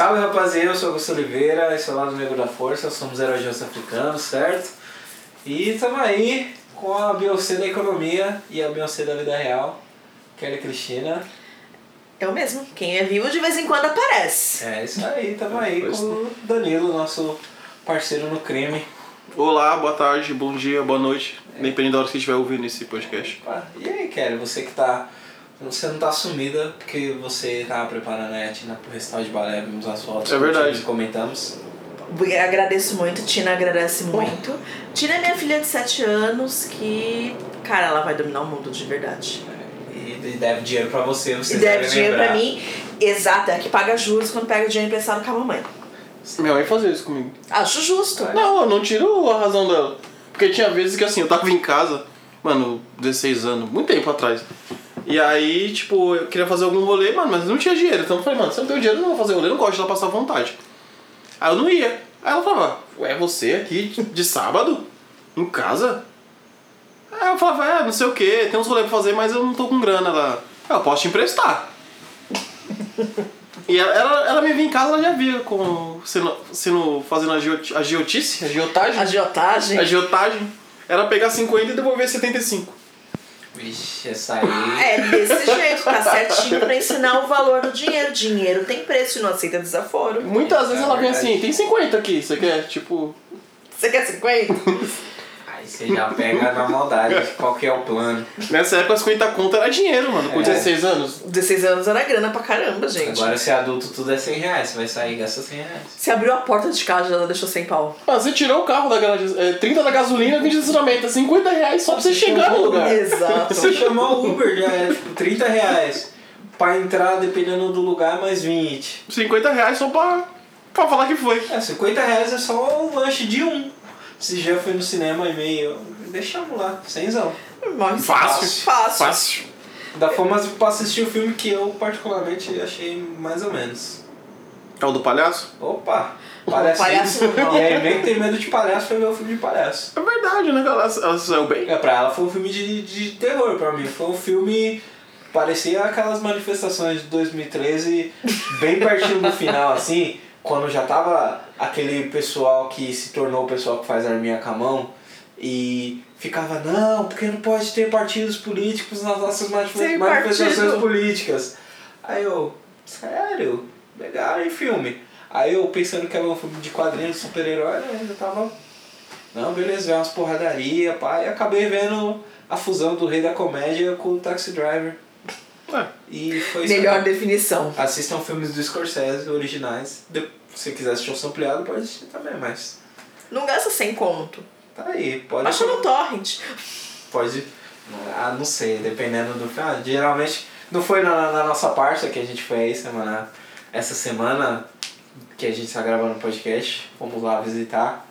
Salve rapaziada, eu sou Augusto Oliveira, esse é o Lado Negro da Força, somos heróis africanos, certo? E estamos aí com a Beyoncé da economia e a Beyoncé da vida real, Kelly Cristina. Eu mesmo, quem é vivo de vez em quando aparece. É isso aí, estamos aí com o Danilo, nosso parceiro no crime. Olá, boa tarde, bom dia, boa noite, dependendo da hora que você estiver ouvindo esse podcast. Opa, E aí, Kelly, você que tá. Você não tá sumida porque você tava preparando a Etina pro recital de balé, vimos as fotos, É verdade. e comentamos. Agradeço muito, Tina agradece muito. Tina é minha filha de 7 anos que, cara, ela vai dominar o mundo de verdade. E deve dinheiro pra você, você E deve dinheiro pra mim. Exato, é que paga juros quando pega dinheiro emprestado com a mamãe. Minha mãe fazia isso comigo. Acho justo. Não, eu não tiro a razão dela. Porque tinha vezes que assim, eu tava em casa, mano, 16 anos, muito tempo atrás. E aí, tipo, eu queria fazer algum rolê, mano, mas não tinha dinheiro. Então eu falei, mano, se eu não tenho dinheiro, eu não vou fazer rolê, eu não gosto de ela passar vontade. Aí eu não ia. Aí ela falava, ué, você aqui de sábado? Em casa? Aí eu falava, é, não sei o que, tem uns rolês pra fazer, mas eu não tô com grana. Ela, "Ah, eu posso te emprestar. E ela, ela, ela me via em casa, ela já via com, sendo, sendo, fazendo agioti, agiotice, agiotagem. Agiotagem. Agiotagem. Era pegar 50 e devolver 75. Vixe, essa aí. É desse jeito, tá certinho pra ensinar o valor do dinheiro. Dinheiro tem preço e não aceita desaforo. Muitas vezes É ela vem verdade. assim, tem 50 aqui, você quer? Tipo, Você quer 50? Você já pega na maldade, qual que é o plano. nessa época 50 conto era dinheiro, mano, com É. 16 anos. 16 anos era grana pra caramba, gente. Agora se é adulto tudo é 100 reais, você vai sair e gasta 100 reais. Você abriu a porta de casa já deixou sem pau. Ah, você tirou o carro da garagem, é, 30 da gasolina, 20 de estacionamento, é 50 reais só pra você chegar no lugar. Exato. Você chamar o Uber já é tipo 30 reais. Pra entrar, dependendo do lugar, mais 20. 50 reais só pra, pra falar que foi. É, 50 reais é só um lanche de um. Se já foi no cinema e meio, deixamos lá, cenzão. Mas Fácil. Fácil. Fácil. Da forma pra assistir o filme que eu particularmente achei mais ou menos. É o do palhaço? Opa! Parece palhaço não. E aí meio que tem medo de palhaço foi ver o filme de palhaço. É verdade, né? Ela, ela saiu bem. É, pra ela foi um filme de, de terror, pra mim. Foi um filme. Parecia aquelas manifestações de 2013, bem pertinho do final, assim, quando já tava aquele pessoal que se tornou o pessoal que faz arminha com a mão e ficava, não, porque não pode ter partidos políticos nas nossas manifestações partido. políticas. Aí eu, sério? Legal, hein, filme? Aí eu pensando que era um filme de quadrinhos, super-herói, eu ainda tava não, beleza, vê umas porradaria, pá, e acabei vendo a fusão do Rei da Comédia com o Taxi Driver. É. E foi isso. Melhor definição. Assistam filmes do Scorsese originais. De- Se quiser assistir o sampleado, pode assistir também, mas Não gasta sem conto. tá aí. Pode. Baixa no torrent. Pode. Ah, não sei, dependendo do. Ah, geralmente não foi na, na nossa parte que a gente foi aí semana. Essa semana que a gente está gravando o podcast. Fomos lá visitar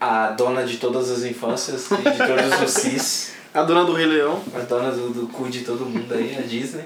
a dona de todas as infâncias e de todos os cis. A dona do Rei Leão. A dona do, do cu de todo mundo aí, a Disney.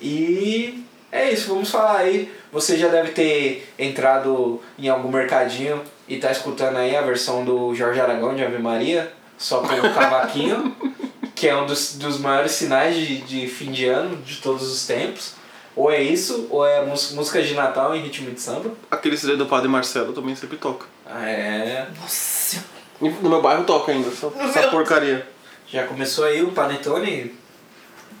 E é isso, vamos falar aí. Você já deve ter entrado em algum mercadinho e tá escutando aí a versão do Jorge Aragão de Ave Maria, só com o cavaquinho, que é um dos, dos maiores sinais de, de fim de ano de todos os tempos. Ou é isso, ou é música de Natal em ritmo de samba. Aquele CD do Padre Marcelo também sempre toca. Ah, É. Nossa. No meu bairro toca ainda, essa, essa porcaria. Já começou aí o Panetone.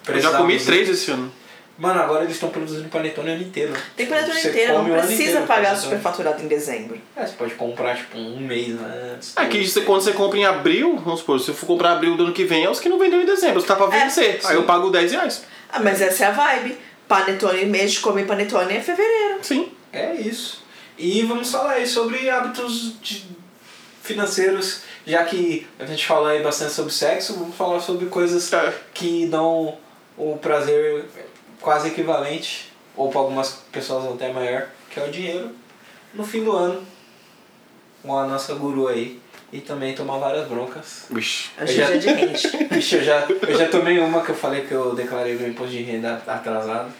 Eu já comi três esse ano. Mano, agora eles estão produzindo panetone o ano inteiro. Tem panetone Você inteiro, não o precisa inteiro, pagar panetone. superfaturado em dezembro. É, você pode comprar tipo um mês antes. É que você, quando você compra em abril, vamos supor, se eu for comprar abril do ano que vem, é os que não vendeu em dezembro, você tá pra É, vencer. sim. Aí eu pago 10 reais. Ah, mas essa é a vibe. Panetone, mês de comer panetone é fevereiro. Sim. É isso. E vamos falar aí sobre hábitos de- financeiros, já que a gente falou aí bastante sobre sexo, vamos falar sobre coisas É. que dão o prazer quase equivalente, ou para algumas pessoas até maior, que é o dinheiro, no fim do ano, com a nossa guru aí. E também tomar várias broncas. Vixe. A Eu gente já- é de rente. Vixe, eu já, eu já tomei uma que eu falei que eu declarei meu imposto de renda atrasado.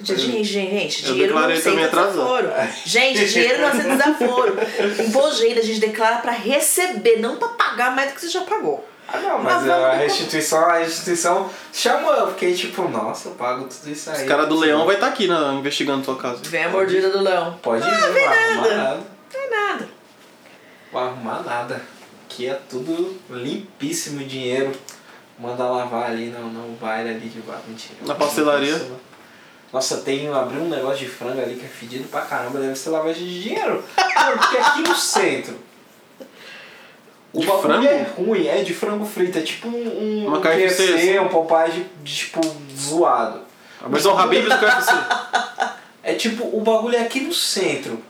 Gente, gente, Eu dinheiro não aceita desaforo. Gente, dinheiro não aceita desaforo. Imposto de renda a gente declara pra receber, não pra pagar mais do que você já pagou. Ah, não, mas Mas vamos a depois. restituição, a restituição chamou. Eu fiquei tipo, nossa, eu pago tudo isso aí. Os caras do leão vai estar aqui na, investigando tua casa. Vem a mordida do leão. Pode ir, Ah, não vem vai arrumar nada. nada. Não é nada. Vai arrumar nada. Aqui é tudo limpíssimo dinheiro. Manda lavar ali no, no baile ali de bar. Mentira. Na pastelaria. Nossa, tem abrir um negócio de frango ali que é fedido pra caramba, deve ser lavagem de dinheiro. Porque aqui no centro. O De bagulho frango? é ruim, é de frango frito, é tipo um, um, Uma um KFC, KFC, assim. um Popeye de, tipo zoado. A versão Habib do KFC. É tipo, o bagulho é aqui no centro.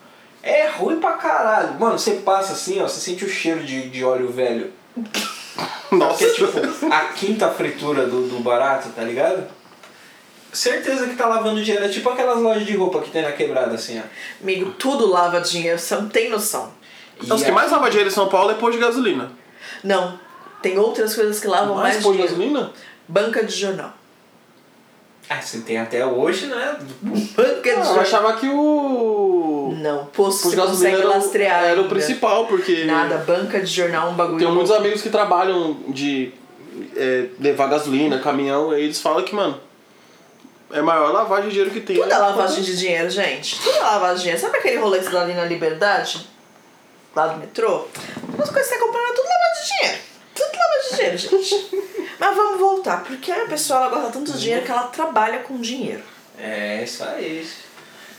É ruim pra caralho. Mano, você passa assim, ó, você sente o cheiro de, de óleo velho. Nossa, Que é tipo a quinta fritura do, do barato, tá ligado? Certeza que tá lavando dinheiro. É tipo aquelas lojas de roupa que tem na quebrada, assim, ó. Amigo, tudo lava dinheiro, você não tem noção. Então, os que mais lava dinheiro em São Paulo é pôr de gasolina. Não. Tem outras coisas que lavam mais, Mais pôr de dinheiro. gasolina? Banca de jornal. Ah, você tem até hoje, né? Banca de Ah, eu jornal. achava que o. Não, posto Pôr você de gasolina consegue era, o- lastrear era o principal, porque. Nada, banca de jornal é um bagulho. Tem muitos amigos que trabalham de é, levar gasolina, caminhão, e eles falam que, mano, é a maior lavagem de dinheiro que tem. Tudo é né? lavagem de dinheiro, gente. Tudo é lavagem de dinheiro. Sabe aquele rolê que você dá ali na Liberdade? Lá do metrô? As coisas que você tá comprando é tudo lavagem de dinheiro. Tudo lavagem de dinheiro, gente. Mas vamos voltar, porque a pessoa ela gosta tanto de dinheiro que ela trabalha com dinheiro. É, isso aí.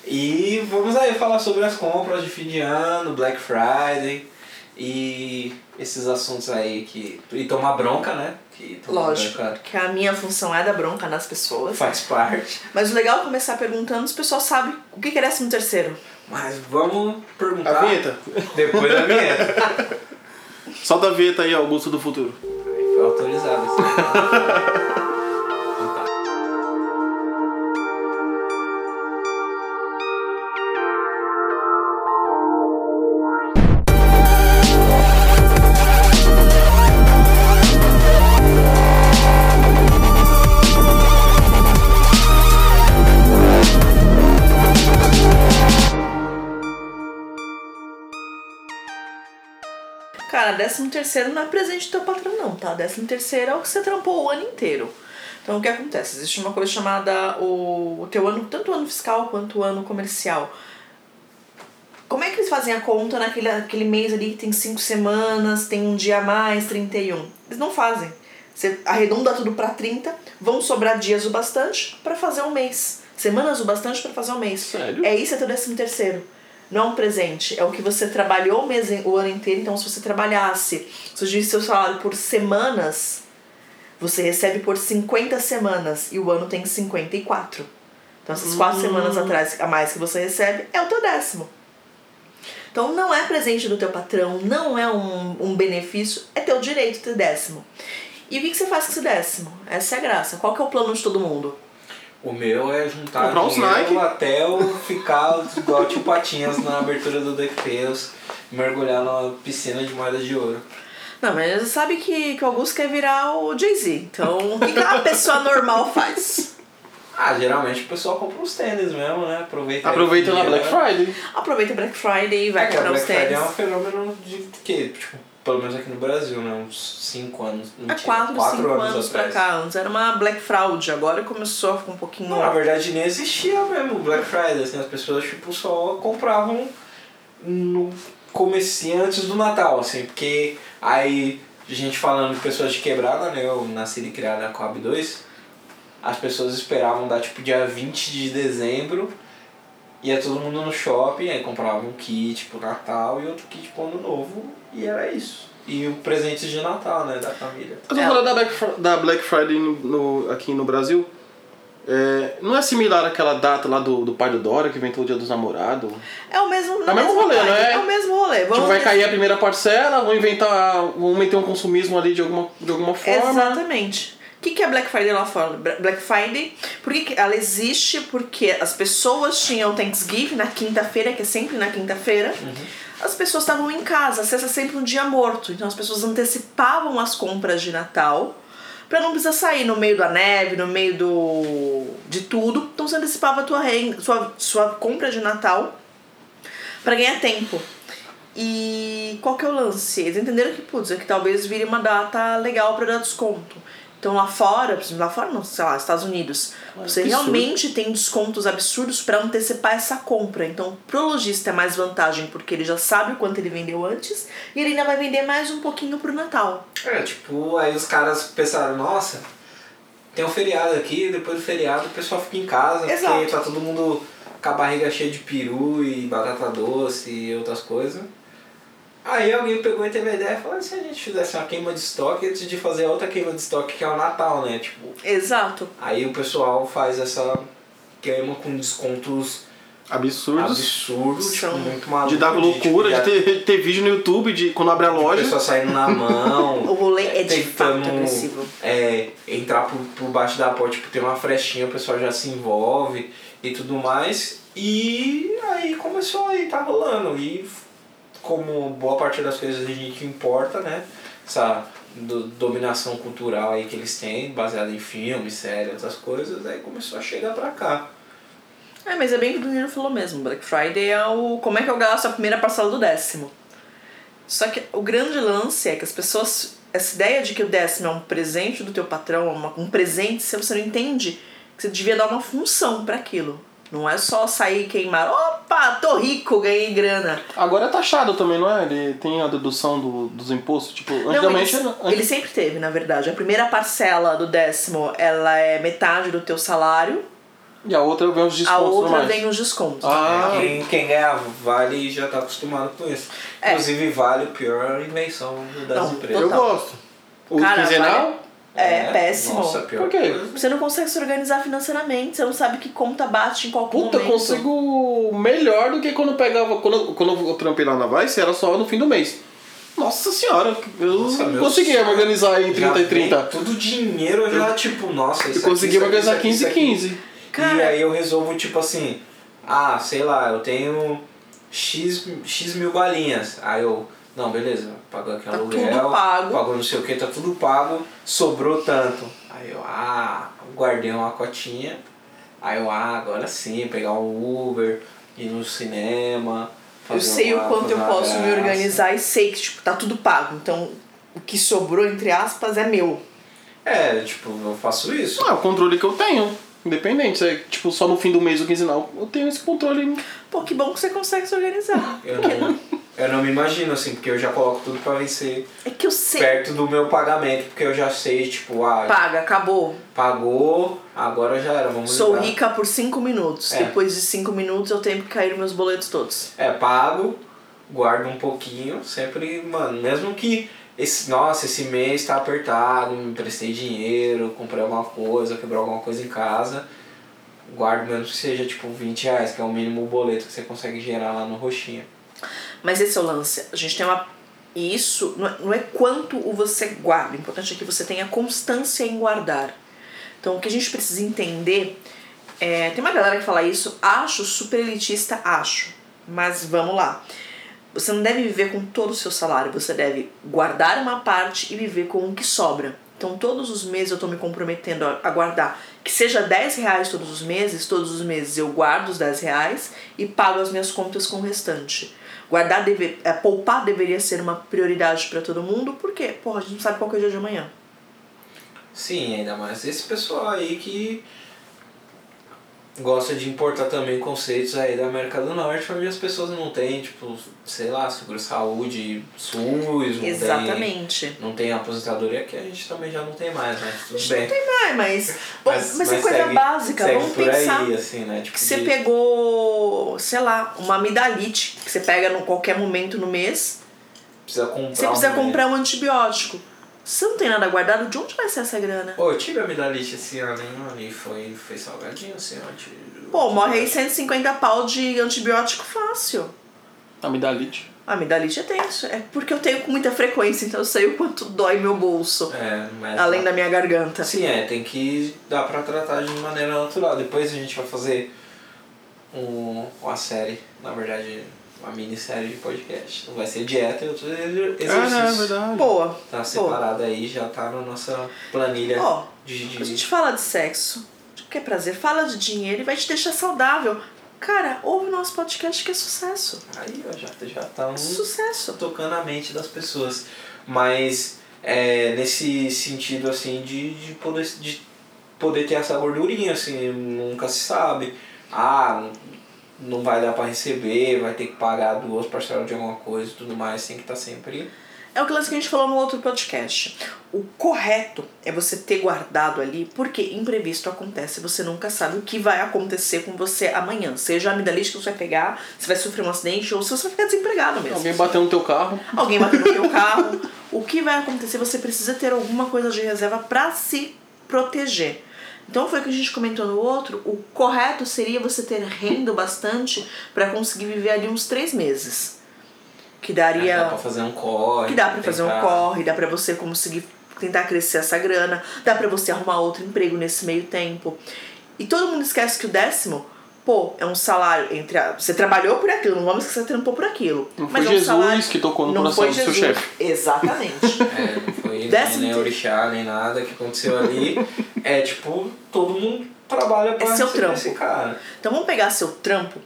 E vamos aí falar sobre as compras de fim de ano, Black Friday e esses assuntos aí que. E tomar bronca, né? Que Lógico, bronca que a minha função é dar bronca nas pessoas. faz parte. Mas o legal é começar perguntando, os pessoal sabe o que que é décimo terceiro. Mas vamos perguntar. A vinheta? Depois da vinheta. Solta a vinheta aí, Augusto do Futuro. Aí Foi autorizado assim. Cara, décimo terceiro não é presente do teu patrão não, tá? Décimo terceiro é o que você trampou o ano inteiro. Então o que acontece? Existe uma coisa chamada o, o teu ano, tanto o ano fiscal quanto o ano comercial. Como é que eles fazem a conta naquele aquele mês ali que tem cinco semanas, tem um dia a mais, 31? Eles não fazem. Você arredonda tudo pra 30, vão sobrar dias o bastante pra fazer um mês. Semanas o bastante pra fazer um mês. Sério? É isso, é teu décimo terceiro. Não é um presente, é o que você trabalhou o, mês, o ano inteiro. Então, se você trabalhasse, se eu seu salário por semanas, você recebe por 50 semanas e o ano tem 54. Então, essas quatro semanas atrás a mais que você recebe é o teu décimo. Então, não é presente do teu patrão, não é um, um benefício, é teu direito ter décimo. E o que, que você faz com esse décimo? Essa é a graça. Qual que é o plano de todo mundo? O meu é juntar Comprar dinheiro até eu ficar igual tio Patinhas na abertura do DuckTales, mergulhar numa piscina de moedas de ouro. Não, mas você sabe que, que o Augusto quer virar o Jay-Z. Então, o que, que a pessoa normal faz? Ah, geralmente o pessoal compra os tênis mesmo, né? Aproveita Aproveita o na dia, Black? Friday. Aproveita o Black Friday e vai É comprar os Black Friday tênis. é um fenômeno de que, tipo, pelo menos aqui no Brasil, né? Uns 5 anos. Há mentira, 4, quatro 5 anos, pra atrás. cá. Antes era uma Black Fraud, agora começou a ficar um pouquinho. Não, na verdade nem existia mesmo o Black Friday, assim, as pessoas tipo só compravam no comecinho antes do Natal, assim, porque aí gente falando de pessoas de quebrada, né, eu nasci e criado na Coab 2, as pessoas esperavam dar tipo dia 20 de dezembro, ia todo mundo no shopping, aí comprava um kit pro Natal e outro kit pro Ano Novo, e era isso. E o presente de Natal, né, da família. Eu tô É. falando da Black, da Black Friday no, no- aqui no Brasil. É, não é similar àquela data lá do, do pai do Dora que inventou o dia dos namorados? É o mesmo, É o mesmo rolê, não é? É o mesmo rolê. Tipo, Vamos vai ver- cair a primeira parcela, vão inventar, vão meter um consumismo ali de alguma, de alguma forma. Exatamente. O que, que é Black Friday lá fora? Black Friday, por que que ela existe? Porque as pessoas tinham Thanksgiving na quinta-feira, que é sempre na quinta-feira. As pessoas estavam em casa, sexta sempre um dia morto. Então as pessoas antecipavam as compras de Natal pra não precisar sair no meio da neve, no meio do de tudo. Então você antecipava a tua renda, sua, sua compra de Natal pra ganhar tempo. E qual que é o lance? Eles entenderam que, putz, é que talvez vire uma data legal para dar desconto. Então lá fora, por exemplo, lá fora não, sei lá, Estados Unidos, você absurdo. realmente tem descontos absurdos para antecipar essa compra. Então pro lojista é mais vantagem porque ele já sabe o quanto ele vendeu antes e ele ainda vai vender mais um pouquinho pro Natal. É, tipo, aí os caras pensaram, nossa, tem um feriado aqui, depois do feriado o pessoal fica em casa, Exato. porque tá todo mundo com a barriga cheia de peru e batata doce e outras coisas. Aí alguém pegou e teve a ideia e falou, e se a gente fizesse uma queima de estoque antes de fazer outra queima de estoque que é o Natal, né? Tipo, Exato. aí o pessoal faz essa queima com descontos Absurdos. absurdos, tipo, muito malucos. De dar loucura, tipo, de ter, ter vídeo no YouTube de quando abre a de loja. pessoa saindo na mão. O rolê é de fato agressivo. É, entrar por, por baixo da porta, tipo, tem uma frestinha, o pessoal já se envolve e tudo mais. E aí começou aí, tá rolando. E como boa parte das coisas gente importa, né? Essa do- dominação cultural aí que eles têm, baseada em filmes, séries, outras coisas, aí começou a chegar pra cá. É, mas é bem o que o Bruno falou mesmo. Black Friday é o. Como é que eu gasto a primeira parcela do décimo? Só que o grande lance é que as pessoas. Essa ideia de que o décimo é um presente do teu patrão, uma- um presente, se você não entende que você devia dar uma função para aquilo. Não é só sair e queimar. Opa, tô rico, ganhei grana. Agora é taxado também, não é? Ele tem a dedução do, dos impostos. Tipo, Não, antigamente. ele, era- ele sempre teve, na verdade. A primeira parcela do décimo, ela é metade do teu salário. E a outra vem os a descontos outra normais. vem os descontos. Ah. Quem, quem ganha vale já tá acostumado com isso. É. Inclusive vale a pior invenção das Não, empresas. Eu Total. gosto. O Cara, quinzenal? É, péssimo. Nossa, pior Por quê? coisa. Você não consegue se organizar financeiramente, você não sabe que conta bate em qual Puta, eu momento. consigo melhor do que quando eu pegava. Quando, quando eu trampei lá na Vice, era só no fim do mês. Nossa senhora, eu Nossa, conseguia organizar em 30 Já e 30. vem Tudo dinheiro eu já, tipo, nossa, isso Eu consegui aqui, aqui, organizar isso 15 e aqui, isso 15. aqui. Cara- E aí eu resolvo, tipo assim, ah, sei lá, eu tenho X, X mil galinhas. Aí eu, não, beleza, pagou aquele Tá aluguel, tudo pago. pagou não sei o que, tá tudo pago, sobrou tanto. Aí eu, ah, guardei uma cotinha. Aí eu, ah, agora sim, pegar um Uber, ir no cinema. Eu sei o uma- quanto fazer eu posso me graça. organizar e sei que tipo, tá tudo pago. Então, o que sobrou, entre aspas, é meu. É, tipo, eu faço isso. Ah, é o controle que eu tenho. Independente, é tipo só no fim do mês o quinzenal, eu tenho esse controle. Pô, que bom que você consegue se organizar. Eu não, eu não me imagino assim, porque eu já coloco tudo pra vencer É que eu sei. perto do meu pagamento, porque eu já sei, tipo, ah, Paga, acabou. pagou, agora já era, vamos Sou ligar. rica por 5 minutos. É. Depois de 5 minutos eu tenho que cair meus boletos todos. É, pago, guardo um pouquinho, sempre, mano, mesmo que esse, nossa, esse mês tá apertado, me emprestei dinheiro, comprei alguma coisa, quebrou alguma coisa em casa, guardo mesmo que seja tipo 20 reais, que é o mínimo boleto que você consegue gerar lá no roxinha. Mas esse é o lance. A gente tem uma. E isso não é, não é quanto o você guarda. O importante é que você tenha constância em guardar. Então o que a gente precisa entender é. Tem uma galera que fala isso, acho super elitista, acho. Mas vamos lá. Você não deve viver com todo o seu salário, você deve guardar uma parte e viver com o que sobra. Então todos os meses eu estou me comprometendo a, guardar. Que seja 10 reais todos os meses, todos os meses eu guardo os 10 reais e pago as minhas contas com o restante. Guardar, deve, é, poupar deveria ser uma prioridade para todo mundo, porque, porra, a gente não sabe qual é o dia de amanhã. Sim, ainda mais esse pessoal aí que gosta de importar também conceitos aí da América do Norte, onde as pessoas não têm, tipo, sei lá, seguro-saúde, SUS, não tem, Exatamente. não tem aposentadoria, que a gente também já não tem mais, né? Tudo A gente bem. não tem mais, mas, bom, mas, é coisa segue- básica. segue Vamos pensar aí, assim, né? Tipo, que você de- pegou, sei lá, uma amidalite que você pega em qualquer momento no mês, precisa comprar você precisa um- comprar um antibiótico. Você não tem nada guardado, de onde vai ser essa grana? Pô, eu tive amidalite esse ano, hein, mano, e foi, foi salgadinho, assim, ó. Pô, morre aí 150 pau de antibiótico fácil. Amidalite. A amidalite é tenso. É porque eu tenho com muita frequência, então eu sei o quanto dói meu bolso. É, mas... Além da minha garganta. Sim, é, tem que dar pra tratar de maneira natural. Depois a gente vai fazer um, uma série, na verdade, uma minissérie de podcast. Não vai ser dieta e outros exer- Ah, exercícios. não, é verdade. Boa. Tá separado aí, já tá na nossa planilha Ó, de, A de... gente fala de sexo, de que é prazer, fala de dinheiro e vai te deixar saudável. Cara, ouve o nosso podcast que é sucesso. Aí, ó, já, já tá um... Sucesso. tocando a mente das pessoas. Mas é, nesse sentido assim de, de, poder, de poder ter essa gordurinha, assim, nunca se sabe. Ah, não, vai dar para receber, vai ter que pagar duas parcelas de alguma coisa e tudo mais, tem que estar tá sempre. É o que a gente falou no outro podcast. O correto é você ter guardado ali, porque imprevisto acontece, você nunca sabe o que vai acontecer com você amanhã. Seja a amidalite que você vai pegar, se vai sofrer um acidente ou se você vai ficar desempregado mesmo. Alguém bateu no teu carro. Alguém bateu no teu carro. O que vai acontecer? Você precisa ter alguma coisa de reserva para se proteger. Então foi o que a gente comentou no outro. O correto seria você ter renda bastante para conseguir viver ali uns três meses que daria. dá pra fazer um corre. Que dá pra fazer um corre, dá pra você conseguir tentar crescer essa grana, dá pra você arrumar outro emprego nesse meio tempo. E todo mundo esquece que o décimo, pô, é um salário entre a. Você trabalhou por aquilo, não vamos esquecer que você trampou por aquilo. Não mas foi é um Jesus salário, que tocou no não coração foi do seu chefe. Exatamente. É, não foi Décimo nem ter- orixá, nem nada que aconteceu ali. é tipo, todo mundo trabalha pra É seu trampo. esse cara. Então vamos pegar seu trampo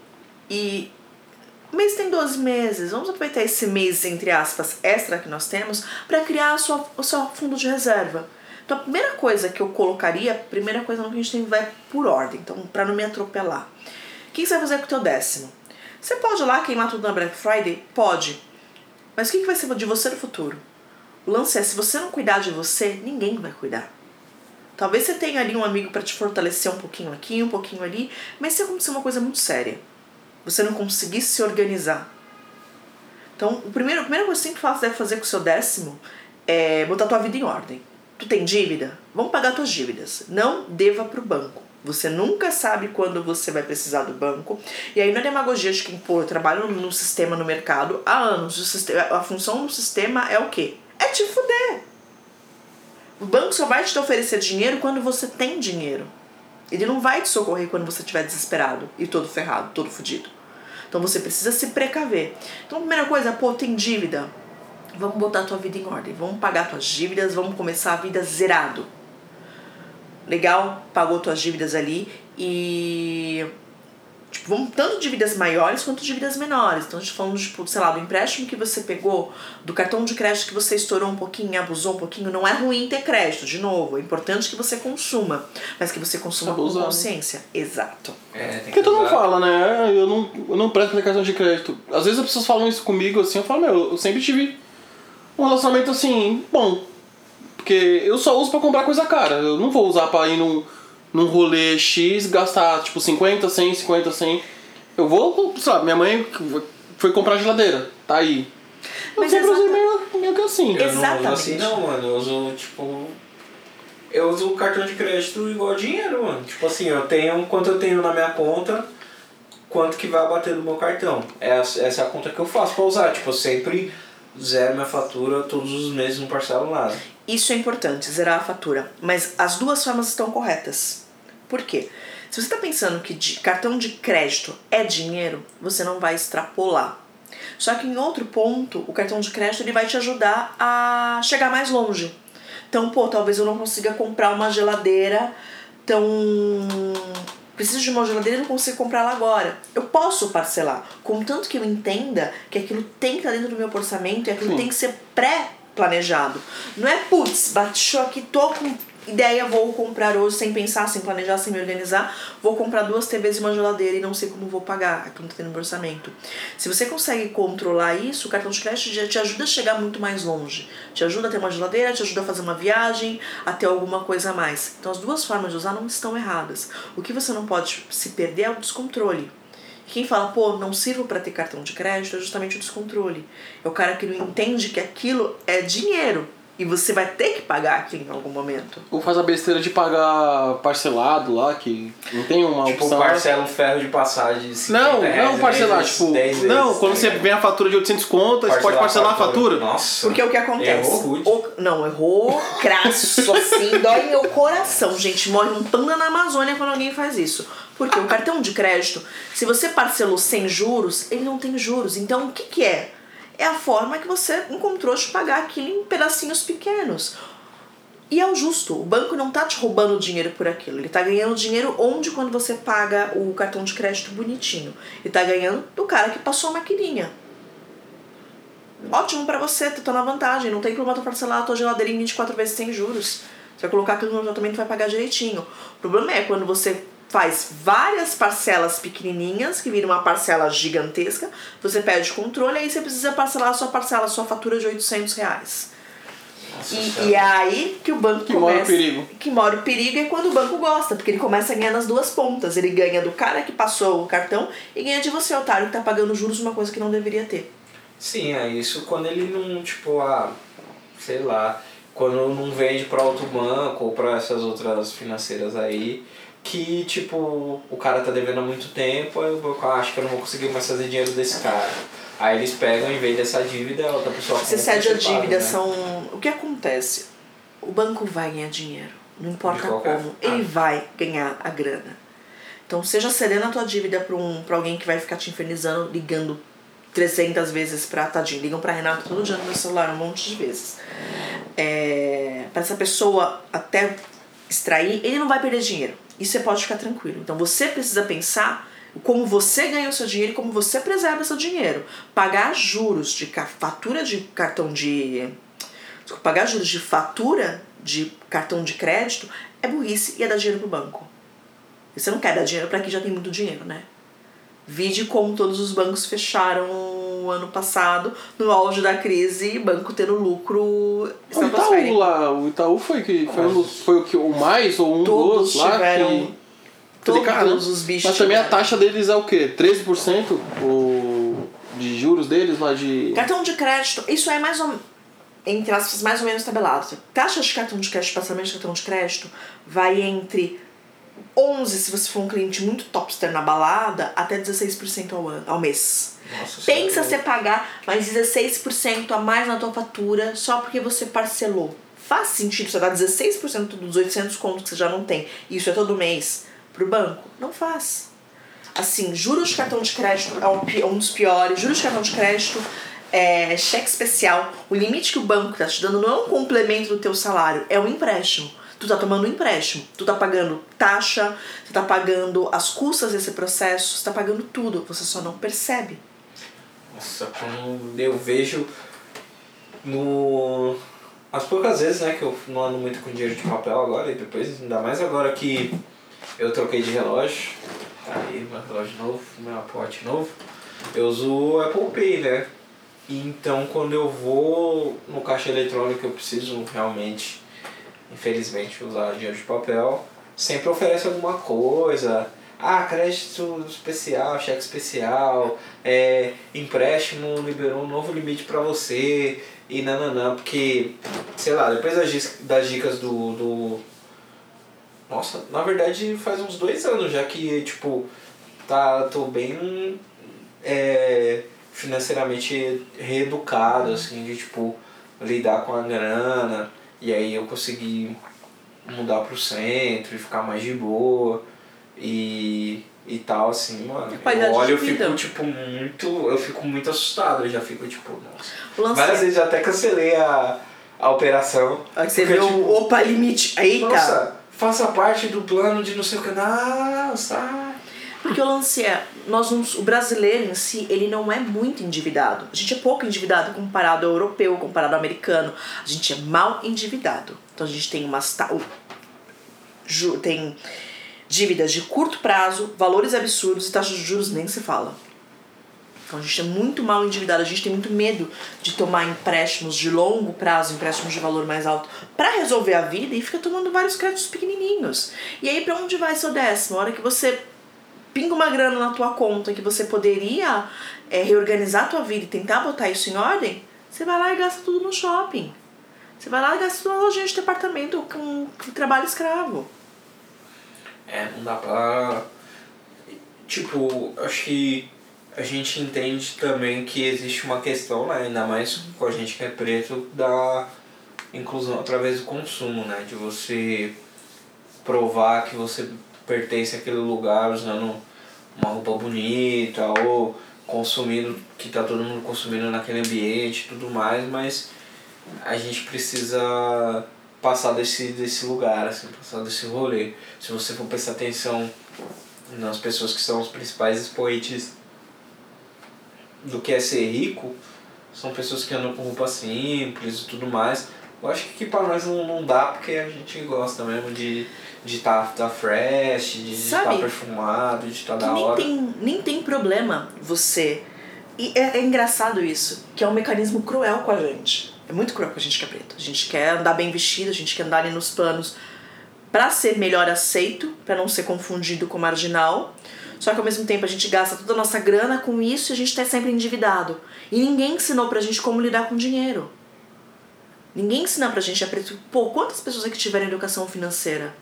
e. O mês tem 12 meses, vamos aproveitar esse mês, entre aspas, extra que nós temos, para criar a sua, o seu fundo de reserva. Então a primeira coisa que eu colocaria, a primeira coisa que a gente tem vai por ordem, então para não me atropelar. O que que você vai fazer com o teu décimo? Você pode ir lá queimar tudo na Black Friday? Pode. Mas o que que vai ser de você no futuro? O lance é, se você não cuidar de você, ninguém vai cuidar. Talvez você tenha ali um amigo para te fortalecer um pouquinho aqui, um pouquinho ali, mas se acontecer uma coisa muito séria, você não conseguir se organizar. Então, o primeiro, a primeira coisa que você sempre faz- deve fazer com o seu décimo é botar a tua vida em ordem. Tu tem dívida? Vamos pagar tuas dívidas. Não deva pro banco. Você nunca sabe quando você vai precisar do banco. E aí, na demagogia de quem, pô, eu trabalho no sistema, no mercado há anos. O sistema, a função do sistema é o quê? É te fuder. O banco só vai te oferecer dinheiro quando você tem dinheiro. Ele não vai te socorrer quando você estiver desesperado e todo ferrado, todo fudido. Então você precisa se precaver. Então, a primeira coisa, pô, tem dívida. Vamos botar a tua vida em ordem. Vamos pagar tuas dívidas, vamos começar a vida zerado. Legal, pagou tuas dívidas ali e. Tipo, vamos tanto dívidas maiores quanto dívidas menores. Então a gente tá falando, tipo, sei lá, do empréstimo que você pegou, do cartão de crédito que você estourou um pouquinho, abusou um pouquinho. Não é ruim ter crédito, de novo. É importante que você consuma, mas que você consuma com né? consciência. Exato. É, tem Porque mundo usar. fala, né? Eu não, eu não presto cartão de crédito. Às vezes as pessoas falam isso comigo assim, eu falo, meu, eu sempre tive um relacionamento assim, bom. Porque eu só uso pra comprar coisa cara. Eu não vou usar pra ir num, num rolê X gastar tipo 50, 100, 50, 100. Eu vou, sei lá, minha mãe foi comprar geladeira, tá aí. Eu Mas sempre usei exata- meio, meio que assim. Eu não uso Exatamente. assim não, mano. Eu uso, tipo. Eu uso o cartão de crédito igual dinheiro, mano. Tipo assim, eu tenho quanto eu tenho na minha conta, quanto que vai bater no meu cartão. Essa, essa é a conta que eu faço pra usar. Tipo, eu sempre zero minha fatura, todos os meses não parcelo nada. Isso é importante, zerar a fatura. Mas as duas formas estão corretas. Por quê? Se você está pensando que de- cartão de crédito é dinheiro, você não vai extrapolar. Só que em outro ponto, o cartão de crédito ele vai te ajudar a chegar mais longe. Então, pô, talvez eu não consiga comprar uma geladeira tão. Preciso de uma geladeira e não consigo comprar ela agora. Eu posso parcelar, contanto que eu entenda que aquilo tem que estar dentro do meu orçamento e aquilo Sim. tem que ser pré-planejado. Não é, putz, bateu aqui, tô com ideia, vou comprar hoje sem pensar, sem planejar, sem me organizar. Vou comprar duas TVs e uma geladeira e não sei como vou pagar. Aquilo não tá dentro do meu orçamento. Se você consegue controlar isso, o cartão de crédito já te ajuda a chegar muito mais longe. Te ajuda a ter uma geladeira, te ajuda a fazer uma viagem, a ter alguma coisa a mais. Então as duas formas de usar não estão erradas. O que você não pode se perder é o descontrole. Quem fala, pô, não sirvo para ter cartão de crédito é justamente o descontrole. É o cara que não entende que aquilo é dinheiro e você vai ter que pagar aquilo em algum momento. Ou faz a besteira de pagar parcelado lá, que não tem uma Tipo, opção. parcela um ferro de passagem de 50 Não, não parcelar, vezes, tipo. 10 vezes, não, quando você vem a fatura de 800 conto, você pode parcelar a fatura. Nossa. Porque o que acontece? Errou. O- não, errou crasso assim, dói meu coração, gente. Morre um panda na Amazônia quando alguém faz isso. Porque o cartão de crédito, se você parcelou sem juros, ele não tem juros. Então o que, que é? É a forma que você encontrou de pagar aquilo em pedacinhos pequenos. E é o justo. O banco não tá te roubando dinheiro por aquilo. Ele tá ganhando dinheiro onde quando você paga o cartão de crédito bonitinho. Ele tá ganhando do cara que passou a maquininha. Ótimo pra você, tu tá na vantagem. Não tem problema tu parcelar a tua geladeira em 24 vezes sem juros. Você vai colocar aquilo no tratamento e vai pagar direitinho. O problema é quando você faz várias parcelas pequenininhas, que vira uma parcela gigantesca, você perde controle, aí você precisa parcelar a sua parcela, a sua fatura de 800 reais. Nossa E, e é aí que o banco Que começa. mora o perigo. Que mora o perigo é quando o banco gosta, porque ele começa a ganhar nas duas pontas. Ele ganha do cara que passou o cartão e ganha de você, otário, que tá pagando juros de uma coisa que não deveria ter. Sim, é isso quando ele não, tipo, ah, sei lá, quando não vende para outro banco ou para essas outras financeiras aí, que tipo, o cara tá devendo há muito tempo, banco ah, acho que eu não vou conseguir mais fazer dinheiro desse cara. Aí eles pegam, em vez dessa dívida, outra pessoa Você cede a dívida, né? são. O que acontece? O banco vai ganhar dinheiro. Não importa qualquer- como. Ele Ah. vai ganhar a grana. Então seja cedendo a tua dívida pra, um, pra alguém que vai ficar te infernizando, ligando 300 vezes pra tadinho. Ligam pra Renato todo dia no meu celular, um monte de vezes. É, para essa pessoa até extrair, ele não vai perder dinheiro. Isso você pode ficar tranquilo. Então você precisa pensar como você ganha o seu dinheiro e como você preserva seu dinheiro. Pagar juros de fatura de cartão de. Pagar juros de fatura de cartão de crédito é burrice e é dar dinheiro pro banco. E você não quer dar dinheiro para quem já tem muito dinheiro, né? Vide como todos os bancos fecharam o ano passado, no auge da crise, banco tendo lucro O. Itaú lá, o Itaú foi, que, foi, um foi o que o mais ou um Todos dos lá tiveram- que. Todos Falei, cara, os bichos Mas também a taxa deles é o quê? 13% o, de juros deles lá de. Cartão de crédito, isso é mais ou entre aspas, mais ou menos tabelado. Taxa de cartão de crédito, passamento de cartão de crédito, vai entre 11 se você for um cliente muito topster na balada, até 16% ao, ano, ao mês. Nossa Pensa você pagar mais 16% a mais na tua fatura só porque você parcelou. Faz sentido você dar 16% dos 800 contos que você já não tem, e isso é todo mês, pro banco? Não faz. Assim, juros de cartão de crédito é um, pi- um dos piores. Juros de cartão de crédito é cheque especial. O limite que o banco tá te dando não é um complemento do teu salário, é um empréstimo. Tu tá tomando um empréstimo, tu tá pagando taxa, tu tá pagando as custas desse processo, tu tá pagando tudo, você só não percebe. Nossa, quando eu vejo no. As poucas vezes né, que eu não ando muito com dinheiro de papel agora, e depois, ainda mais agora que eu troquei de relógio, tá aí meu relógio novo, meu Watch novo, eu uso Apple Pay, né? Então quando eu vou no caixa eletrônico eu preciso realmente, infelizmente, usar dinheiro de papel, sempre oferece alguma coisa. Ah, crédito especial, cheque especial, é, empréstimo liberou um novo limite pra você e nananã, porque, sei lá, depois das, das dicas do, do. Nossa, na verdade faz uns dois anos já que, tipo, tá, tô bem é, financeiramente reeducado, assim, de tipo, lidar com a grana, e aí eu consegui mudar pro centro e ficar mais de boa e, e tal, assim, mano. Eu olho, eu fico, tipo, muito. Eu fico muito assustado, eu já fico, tipo, nossa. Várias vezes eu até cancelei a, a operação. Aí você Porque, vê tipo, opa limite. Eita! Nossa, faça parte do plano de não sei o que. Não, sai. Porque o lance é, nós não, o brasileiro em si, ele não é muito endividado. A gente é pouco endividado comparado ao europeu, comparado ao americano. A gente é mal endividado. Então a gente tem umas tem dívidas de curto prazo, valores absurdos e taxas de juros nem se fala. Então a gente é muito mal endividado, a gente tem muito medo de tomar empréstimos de longo prazo, empréstimos de valor mais alto, para resolver a vida e fica tomando vários créditos pequenininhos. E aí para onde vai seu décimo? A hora que você pinga uma grana na tua conta que você poderia é, reorganizar a tua vida e tentar botar isso em ordem, você vai lá e gasta tudo no shopping. Você vai lá e gasta tudo na lojinha de departamento com, com trabalho escravo. É, não dá pra. Tipo, acho que a gente entende também que existe uma questão, né? Ainda mais com a gente que é preto, da inclusão através do consumo, né? De você provar que você pertence àquele lugar usando uma roupa bonita ou consumindo, que tá todo mundo consumindo naquele ambiente e tudo mais, mas a gente precisa passar desse, desse lugar, assim, passar desse rolê. Se você for prestar atenção nas pessoas que são os principais expoentes do que é ser rico, são pessoas que andam com roupa simples e tudo mais. Eu acho que pra nós não, não dá porque a gente gosta mesmo de de estar tá, tá fresh, de estar tá perfumado, de estar tá da nem hora. Tem, nem tem problema você. E é, é engraçado isso, que é um mecanismo cruel com a gente. É muito cruel com a gente que é preto. A gente quer andar bem vestido, a gente quer andar ali nos panos para ser melhor aceito, para não ser confundido com marginal. Só que ao mesmo tempo a gente gasta toda a nossa grana com isso e a gente tá sempre endividado. E ninguém ensinou pra gente como lidar com dinheiro. Ninguém ensina pra gente a preto. Pô, quantas pessoas aqui tiveram educação financeira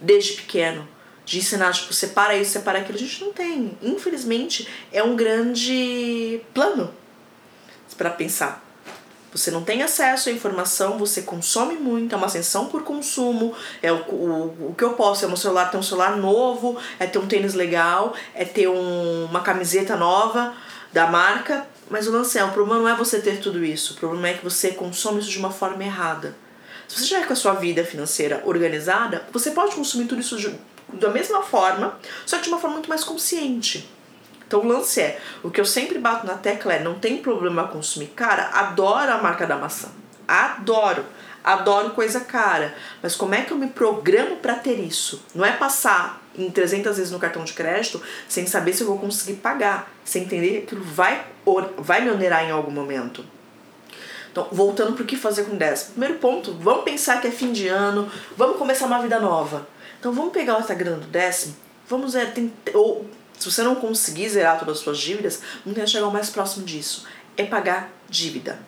desde pequeno? De ensinar, tipo, separa isso, separa aquilo. A gente não tem. Infelizmente, é um grande plano para pensar. Você não tem acesso à informação, você consome muito, é uma ascensão por consumo, é o, o, o que eu posso, é meu celular ter um celular novo, é ter um tênis legal, é ter um, uma camiseta nova da marca, mas o lance é, o problema não é você ter tudo isso, o problema é que você consome isso de uma forma errada. Se você estiver com a sua vida financeira organizada, você pode consumir tudo isso de, da mesma forma, só que de uma forma muito mais consciente. Então o lance é, o que eu sempre bato na tecla é, não tem problema consumir. Cara, adoro a marca da maçã. Adoro. Adoro coisa cara. Mas como é que eu me programo para ter isso? Não é passar em 300 vezes no cartão de crédito sem saber se eu vou conseguir pagar. Sem entender que aquilo vai, vai me onerar em algum momento. Então, voltando para o que fazer com 10. Primeiro ponto, vamos pensar que é fim de ano, vamos começar uma vida nova. Então vamos pegar essa grana do décimo, vamos é, ou se você não conseguir zerar todas as suas dívidas, não tenta chegar o mais próximo disso. É pagar dívida.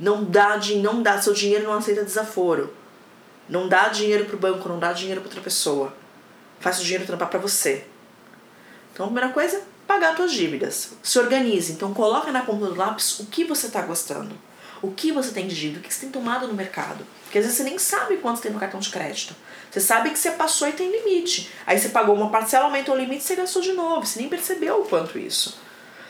Não dá, não dá, seu dinheiro não aceita desaforo. Não dá dinheiro pro banco, não dá dinheiro para outra pessoa. Faz o dinheiro trampar para você. Então, a primeira coisa, pagar suas dívidas. Se organize. Então, coloca na ponta do lápis o que você está gostando. O que você tem de dívida, o que você tem tomado no mercado. Porque às vezes você nem sabe quanto tem no cartão de crédito. Você sabe que você passou e tem limite. Aí você pagou uma parcela, aumentou o limite e você gastou de novo. Você nem percebeu o quanto isso.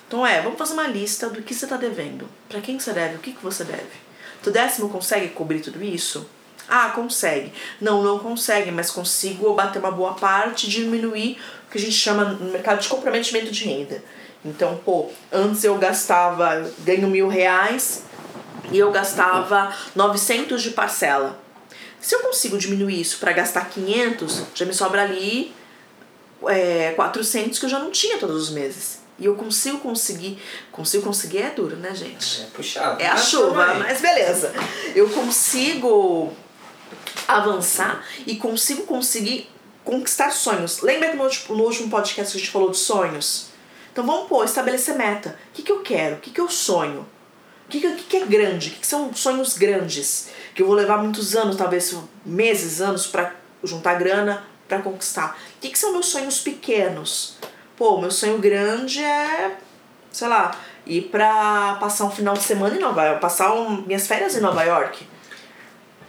Então é, vamos fazer uma lista do que você está devendo. Para quem você deve, o que, que você deve. Tu décimo consegue cobrir tudo isso? Ah, consegue. Não, não consegue, mas consigo bater uma boa parte diminuir o que a gente chama no mercado de comprometimento de renda. Então, pô, antes eu gastava, ganho mil reais e eu gastava 900 de parcela. Se eu consigo diminuir isso para gastar 500, já me sobra ali é, 400 que eu já não tinha todos os meses. E eu consigo conseguir. Consigo conseguir é duro, né, gente? É puxado. É a chuva, também. mas beleza. Eu consigo avançar e consigo conseguir conquistar sonhos. Lembra que no, no último podcast que a gente falou de sonhos? Então vamos pôr, estabelecer meta. O que, que eu quero? O que, que eu sonho? O que, que, que é grande? O que, que são sonhos grandes? Que eu vou levar muitos anos, talvez meses, anos, para juntar grana para conquistar. O que, que são meus sonhos pequenos? Pô, meu sonho grande é, sei lá, ir pra passar um final de semana em Nova York, passar um, minhas férias em Nova York.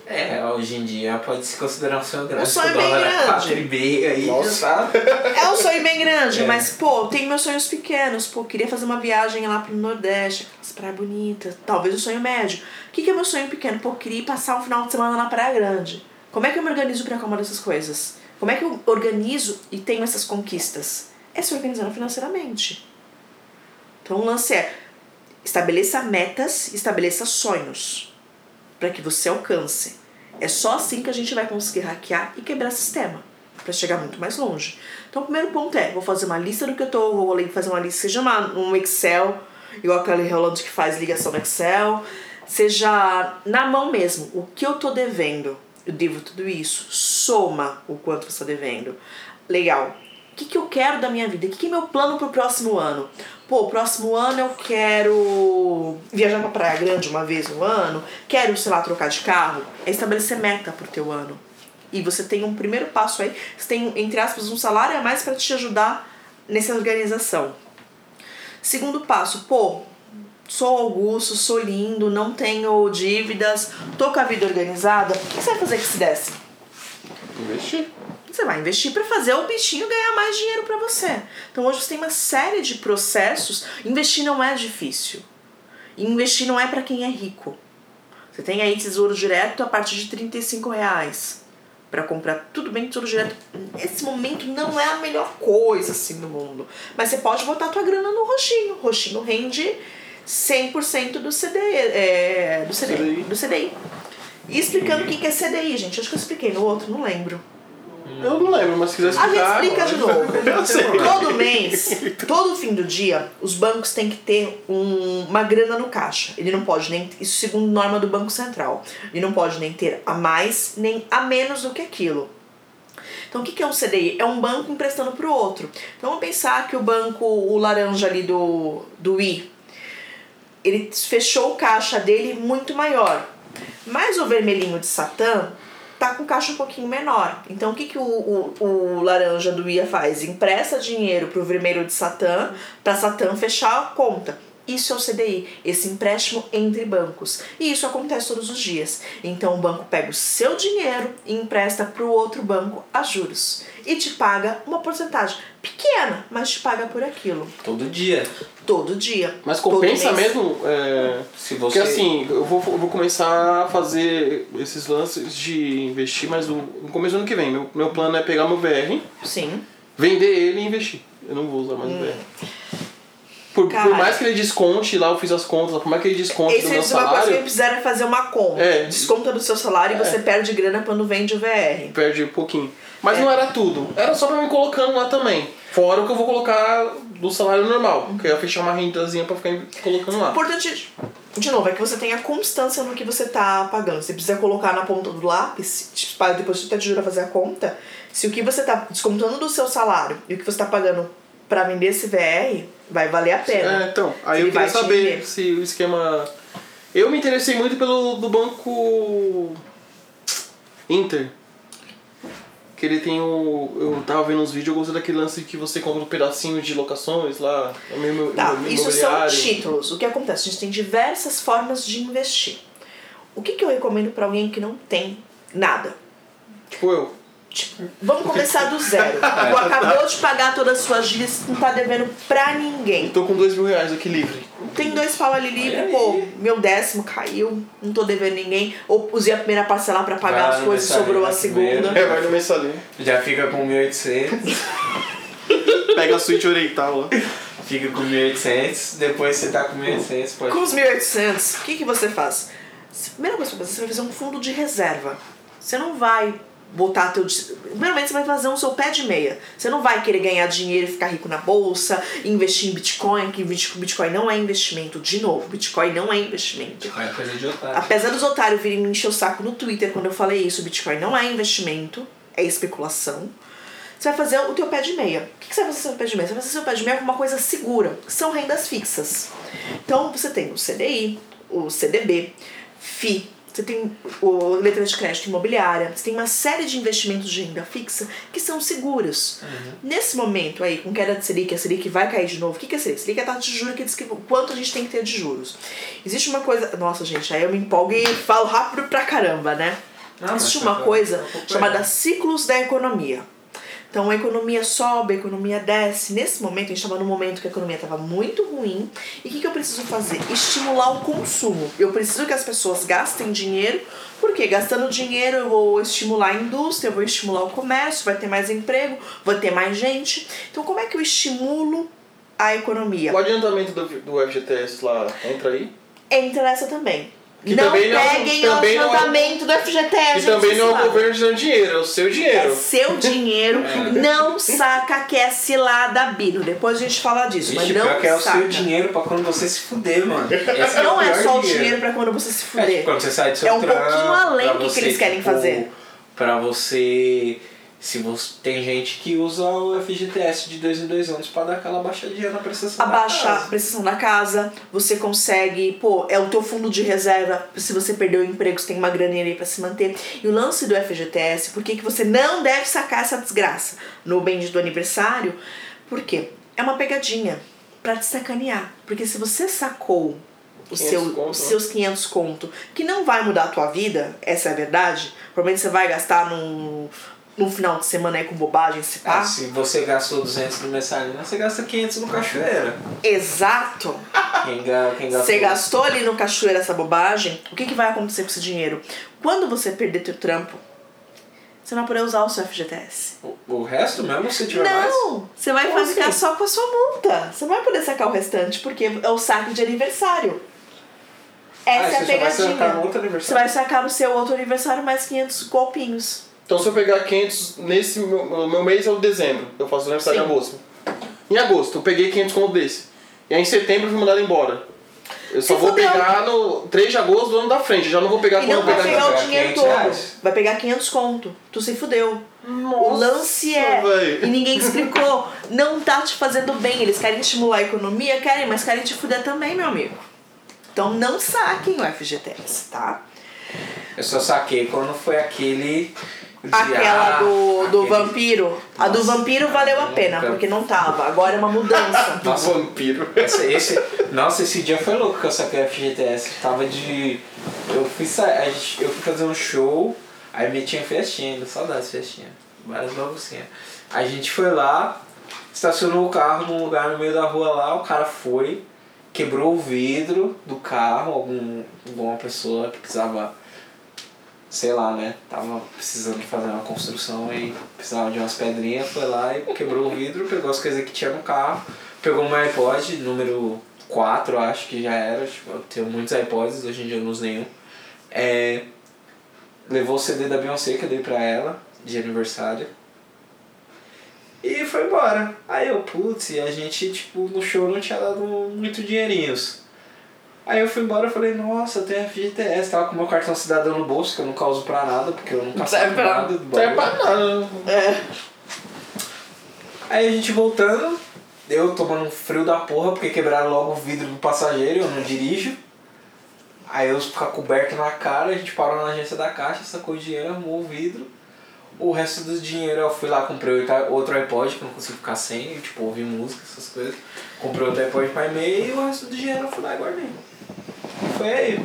É, hoje em dia pode se considerar um sonho grande. Um sonho bem grande. aí, Nossa. É um sonho bem grande, é. mas, pô, tem meus sonhos pequenos. Pô, queria fazer uma viagem lá pro Nordeste, aquelas praias bonitas. Talvez um sonho médio. O que, que é meu sonho pequeno? Pô, queria passar um final de semana na Praia Grande. Como é que eu me organizo para acalmar essas coisas? Como é que eu organizo e tenho essas conquistas? É se organizando financeiramente. Então o lance é estabeleça metas, estabeleça sonhos para que você alcance. É só assim que a gente vai conseguir hackear e quebrar sistema para chegar muito mais longe. Então, o primeiro ponto é: vou fazer uma lista do que eu tô, vou fazer uma lista, seja uma, um Excel, igual aquele Rolando que faz ligação no Excel, seja na mão mesmo, o que eu tô devendo. Eu devo tudo isso, soma o quanto você está devendo. Legal. O que, que eu quero da minha vida? O que, que é meu plano pro próximo ano? Pô, próximo ano eu quero viajar pra Praia Grande uma vez no ano, quero, sei lá, trocar de carro. É estabelecer meta pro teu ano. E você tem um primeiro passo aí, você tem, entre aspas, um salário a mais para te ajudar nessa organização. Segundo passo, pô, sou Augusto, sou lindo, não tenho dívidas, tô com a vida organizada. O que você vai fazer com esse décimo? Investir. Você vai investir para fazer o bichinho ganhar mais dinheiro para você. Então hoje você tem uma série de processos. Investir não é difícil. investir não é para quem é rico. Você tem aí tesouro direto a partir de 35 reais para comprar tudo bem tesouro direto. Nesse momento não é a melhor coisa assim do mundo. Mas você pode botar a tua grana no roxinho. O roxinho rende 100% do CDI, é, do CDI, do CDI. E explicando o que que é CDI, gente. Acho que eu expliquei no outro, não lembro. Eu não lembro, mas se quiser A gente explicar. explica de novo. Eu sei. Todo mês, todo fim do dia, os bancos têm que ter um- uma grana no caixa. Ele não pode nem. Isso segundo norma do Banco Central. Ele não pode nem ter a mais nem a menos do que aquilo. Então o que que é um CDI? É um banco emprestando para o outro. Então vamos pensar que o banco, o laranja ali do, do I, ele fechou o caixa dele muito maior. Mas o vermelhinho de Satã tá com caixa um pouquinho menor. Então o que, que o, o, o laranja do IA faz? Empresta dinheiro pro vermelho de Satã para Satã fechar a conta. Isso é o CDI, esse empréstimo entre bancos. E isso acontece todos os dias. Então o banco pega o seu dinheiro e empresta para o outro banco a juros. E te paga uma porcentagem pequena, mas te paga por aquilo. Todo dia. Todo dia. Mas compensa mesmo? É... Se você. Porque assim, eu vou, eu vou começar a fazer esses lances de investir, mas no, no começo do ano que vem. Meu, meu plano é pegar meu VR, Sim. vender ele e investir. Eu não vou usar mais o VR. Por, Cara. por mais que ele desconte, lá eu fiz as contas, por mais que ele desconte do meu é uma coisa que salário, eles precisaram fazer uma conta. É. Desconta do seu salário e você perde grana quando vende o VR. perde um pouquinho. Mas É. não era tudo. Era só pra me colocando lá também. Fora o que eu vou colocar do salário normal. Que eu ia fechar uma rendazinha pra ficar colocando lá. importante, de novo, é que você tenha constância no que você tá pagando. Você precisa colocar na ponta do lápis, tipo, depois você te ajuda a fazer a conta, se o que você tá descontando do seu salário e o que você tá pagando pra vender esse VR vai valer a pena. É, então, aí Ele eu queria te saber se o esquema. Eu me interessei muito pelo do banco Inter. Que ele tem o. Eu tava vendo uns vídeos, eu gostei daquele lance que você compra um pedacinho de locações lá. É Tá, isso são títulos. O que acontece? A gente tem diversas formas de investir. O que, que eu recomendo pra alguém que não tem nada? Tipo eu. Tipo, vamos começar do zero. Tu acabou de pagar todas as suas dívidas, não tá devendo pra ninguém. Tô com dois mil reais aqui livre. Tem dois pau ali livre, pô, aí. meu décimo caiu, não tô devendo ninguém. Ou usei a primeira parcela pra pagar Vai as coisas, sobrou a segunda. É, vai no mensalinho. Já fica com 1.800. Pega a suíte oriental lá. fica com 1.800. Depois você tá com 1.800. Pode. Com os 1.800, o que, que você faz? Primeira coisa que você vai fazer, você vai fazer um fundo de reserva. Você não vai botar teu. Primeiramente, você vai fazer um seu pé de meia. Você não vai querer ganhar dinheiro e ficar rico na bolsa, investir em Bitcoin, que Bitcoin não é investimento. De novo, Bitcoin não é investimento. É coisa de otário. Apesar dos otários virem me encher o saco no Twitter quando eu falei isso, Bitcoin não é investimento, é especulação. Você vai fazer o teu pé de meia. O que você vai fazer com o seu pé de meia? Você vai fazer o seu pé de meia com uma coisa segura, que são rendas fixas. Então você tem o CDI, o CDB, FI, você tem o letra de crédito imobiliária, você tem uma série de investimentos de renda fixa que são seguros. Nesse momento aí, com queda de Selic, a Selic vai cair de novo. O que que é Selic? Selic é a taxa de juros que diz que o quanto a gente tem que ter de juros. Existe uma coisa... Nossa, gente, aí eu me empolgo e falo rápido pra caramba, né? Não, Existe tá uma coisa chamada ciclos da economia. Então a economia sobe, a economia desce. Nesse momento, a gente estava num momento que a economia estava muito ruim. E o que, que eu preciso fazer? Estimular o consumo. Eu preciso que as pessoas gastem dinheiro, porque gastando dinheiro eu vou estimular a indústria, eu vou estimular o comércio, vai ter mais emprego, vai ter mais gente. Então como é que eu estimulo a economia? O adiantamento do, do FGTS lá entra aí? Entra nessa também. Que não também não- peguem também o não é- do FGTS. E gente, também não é o sabe? governo te dando dinheiro, é o seu É dinheiro. seu dinheiro, não saca que é cilada, Bino. Depois a gente fala disso, Vixe, mas não que é o saca. seu dinheiro pra quando você se fuder, mano. Esse Não o é pior só o dinheiro pra quando você se É, fuder. tipo, quando você sai do seu É um pouquinho além do que você, eles querem tipo, fazer. Pra você. Se você. Tem gente que usa o FGTS de dois em dois anos pra dar aquela baixadinha na prestação. da Abaixar a casa. prestação da casa, você consegue, pô, é o teu fundo de reserva, se você perdeu o emprego, você tem uma graninha aí pra se manter. E o lance do FGTS, por que, que você não deve sacar essa desgraça no bem do aniversário? Por quê? É uma pegadinha pra te sacanear. Porque se você sacou o 500 seu, conto, os né? seus 500 conto, que não vai mudar a tua vida, essa é a verdade, provavelmente você vai gastar num no final de semana aí com bobagem, se pá. Ah, se você gastou 200 no mensalina, você gasta 500 no cachoeira. Exato. Quem, quem gastou... Você gastou ali no cachoeira essa bobagem, o que, que vai acontecer com esse dinheiro? Quando você perder teu trampo, você não vai poder usar o seu FGTS. O, o resto mesmo, se tiver mais? Não! Você vai Como ficar assim? só com a sua multa. Você não vai poder sacar o restante, porque é o saque de aniversário. Ah, Essa é a você só vai sacar pegadinha. no outro Você aniversário. vai sacar no seu outro aniversário mais 500 golpinhos. Então se eu pegar 500 nesse meu, meu mês é o dezembro, eu faço aniversário em agosto. Em agosto eu peguei 500 conto desse. E aí em setembro eu fui mandado embora. Eu só Se vou fudeu. pegar no 3 de agosto do ano da frente, já não vou pegar E quando não eu vai pegar pegar o dinheiro 500 todo. reais. Vai pegar 500 conto. Tu se fudeu. o Nossa, lance é, véi. e ninguém explicou, não tá te fazendo bem. Eles querem estimular a economia, querem, mas querem te fuder também, meu amigo. Então não saquem o FGTS, tá? Eu só saquei quando foi aquele. Aquela ah, do, do aquele- vampiro. A do vampiro valeu a nunca. pena, porque não tava. Agora é uma mudança. Do Nossa. vampiro. Esse, esse, nossa, esse dia foi louco que eu saquei a FGTS. Tava de. Eu fui, sa... a gente- eu fui fazer um show, aí metia festinha ainda, saudades festinha. Várias baguncinhas. A gente foi lá, estacionou o carro num lugar no meio da rua lá, o cara foi, quebrou o vidro do carro, algum, alguma pessoa que precisava, sei lá, né? Tava precisando fazer uma construção e precisava de umas pedrinhas, foi lá e quebrou o vidro, pegou as coisas que tinha no carro, pegou um iPod, número 4, acho que já era, tipo, eu tenho muitos iPods, hoje em dia eu não uso nenhum. É, levou o CD da Beyoncé que eu dei pra ela, de aniversário. E foi embora. Aí eu, putz, e a gente, tipo, no show não tinha dado muito dinheirinhos. Aí eu fui embora e falei, nossa, eu tenho FGTS, tava com meu cartão cidadão no bolso, que eu nunca uso pra nada, porque eu nunca Não serve saco pra nada do Não é bagulho. pra nada. É. Aí a gente voltando, eu tomando um frio da porra, porque quebraram logo o vidro do passageiro, eu não dirijo. Aí eu ficar coberto na cara, a gente parou na agência da caixa, sacou o dinheiro, arrumou o vidro. O resto do dinheiro eu fui lá, comprei outro- iPod, que eu não consigo ficar sem, tipo, ouvir música, essas coisas. Comprei outro iPod pra e-mail e o resto do dinheiro eu fui lá e guardei. Foi aí.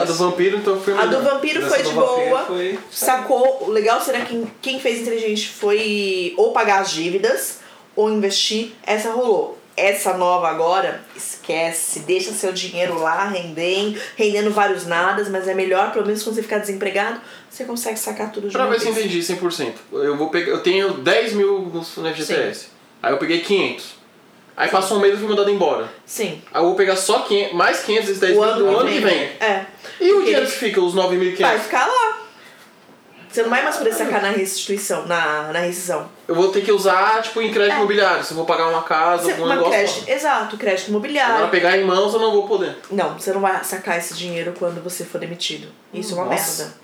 A do vampiro então foi A do vampiro foi do de vampiro boa. foi- Sacou. O legal será que quem fez inteligente foi ou pagar as dívidas ou investir. Essa rolou. Essa nova agora, esquece. Deixa seu dinheiro lá rendendo, rendendo vários nadas, mas é melhor, pelo menos quando você ficar desempregado, você consegue sacar tudo de Pra ver se eu entendi 100%. Eu, vou pegar, eu tenho 10 mil no FGTS. Aí eu peguei 500. Aí passou um mês e fui mandado embora. Sim. Aí eu vou pegar só 500, mais 500 esses 10 O mil ano, do ano que vem. É. E o Porque dinheiro ele que fica, os 9.500? Vai ficar lá. Você não vai mais poder sacar na restituição, na, na rescisão. Eu vou ter que usar, tipo, em crédito É. imobiliário. Se eu vou pagar uma casa, Você, algum uma negócio. crédito, exato, crédito imobiliário. Agora pegar em mãos eu não vou poder. Não, você não vai sacar esse dinheiro quando você for demitido. Isso é uma Nossa. merda.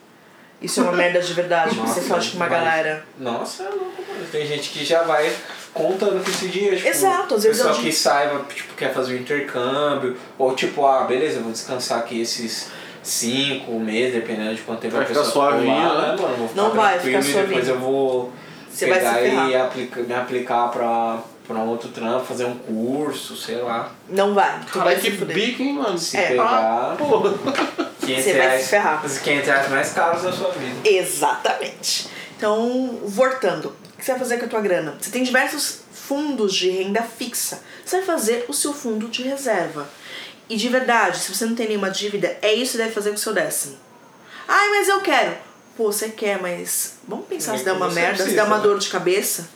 Isso é uma merda de verdade. Nossa, você faz com uma mas- galera. Nossa, é louco, mano. Tem gente que já vai contando com esse dinheiro. Tipo, Exato, às vezes Pessoa eu que digo- saiba, tipo, quer fazer um intercâmbio. Ou tipo, ah, beleza, eu vou descansar aqui esses cinco meses, dependendo de quanto tempo Vai a ficar pessoa ficou suavinho, lá, né? mano? Vou ficar Não vai ficar e depois suavinho. eu vou Você vai pegar e aplica, me aplicar pra, pra um outro trampo, fazer um curso, sei lá. Não vai. Tu vai Caralho, se que bico, hein, mano? Se É. pegar Porra. 500 Você vai se reais, ferrar. os 500 reais mais caros da sua vida. Exatamente. Então, voltando. O que você vai fazer com a tua grana? Você tem diversos fundos de renda fixa. Você vai fazer o seu fundo de reserva. E de verdade, se você não tem nenhuma dívida, é isso que você deve fazer com o seu décimo. Ai, mas eu quero. Pô, você quer, mas vamos pensar Nem se der uma merda, se precisa, der uma né? dor de cabeça,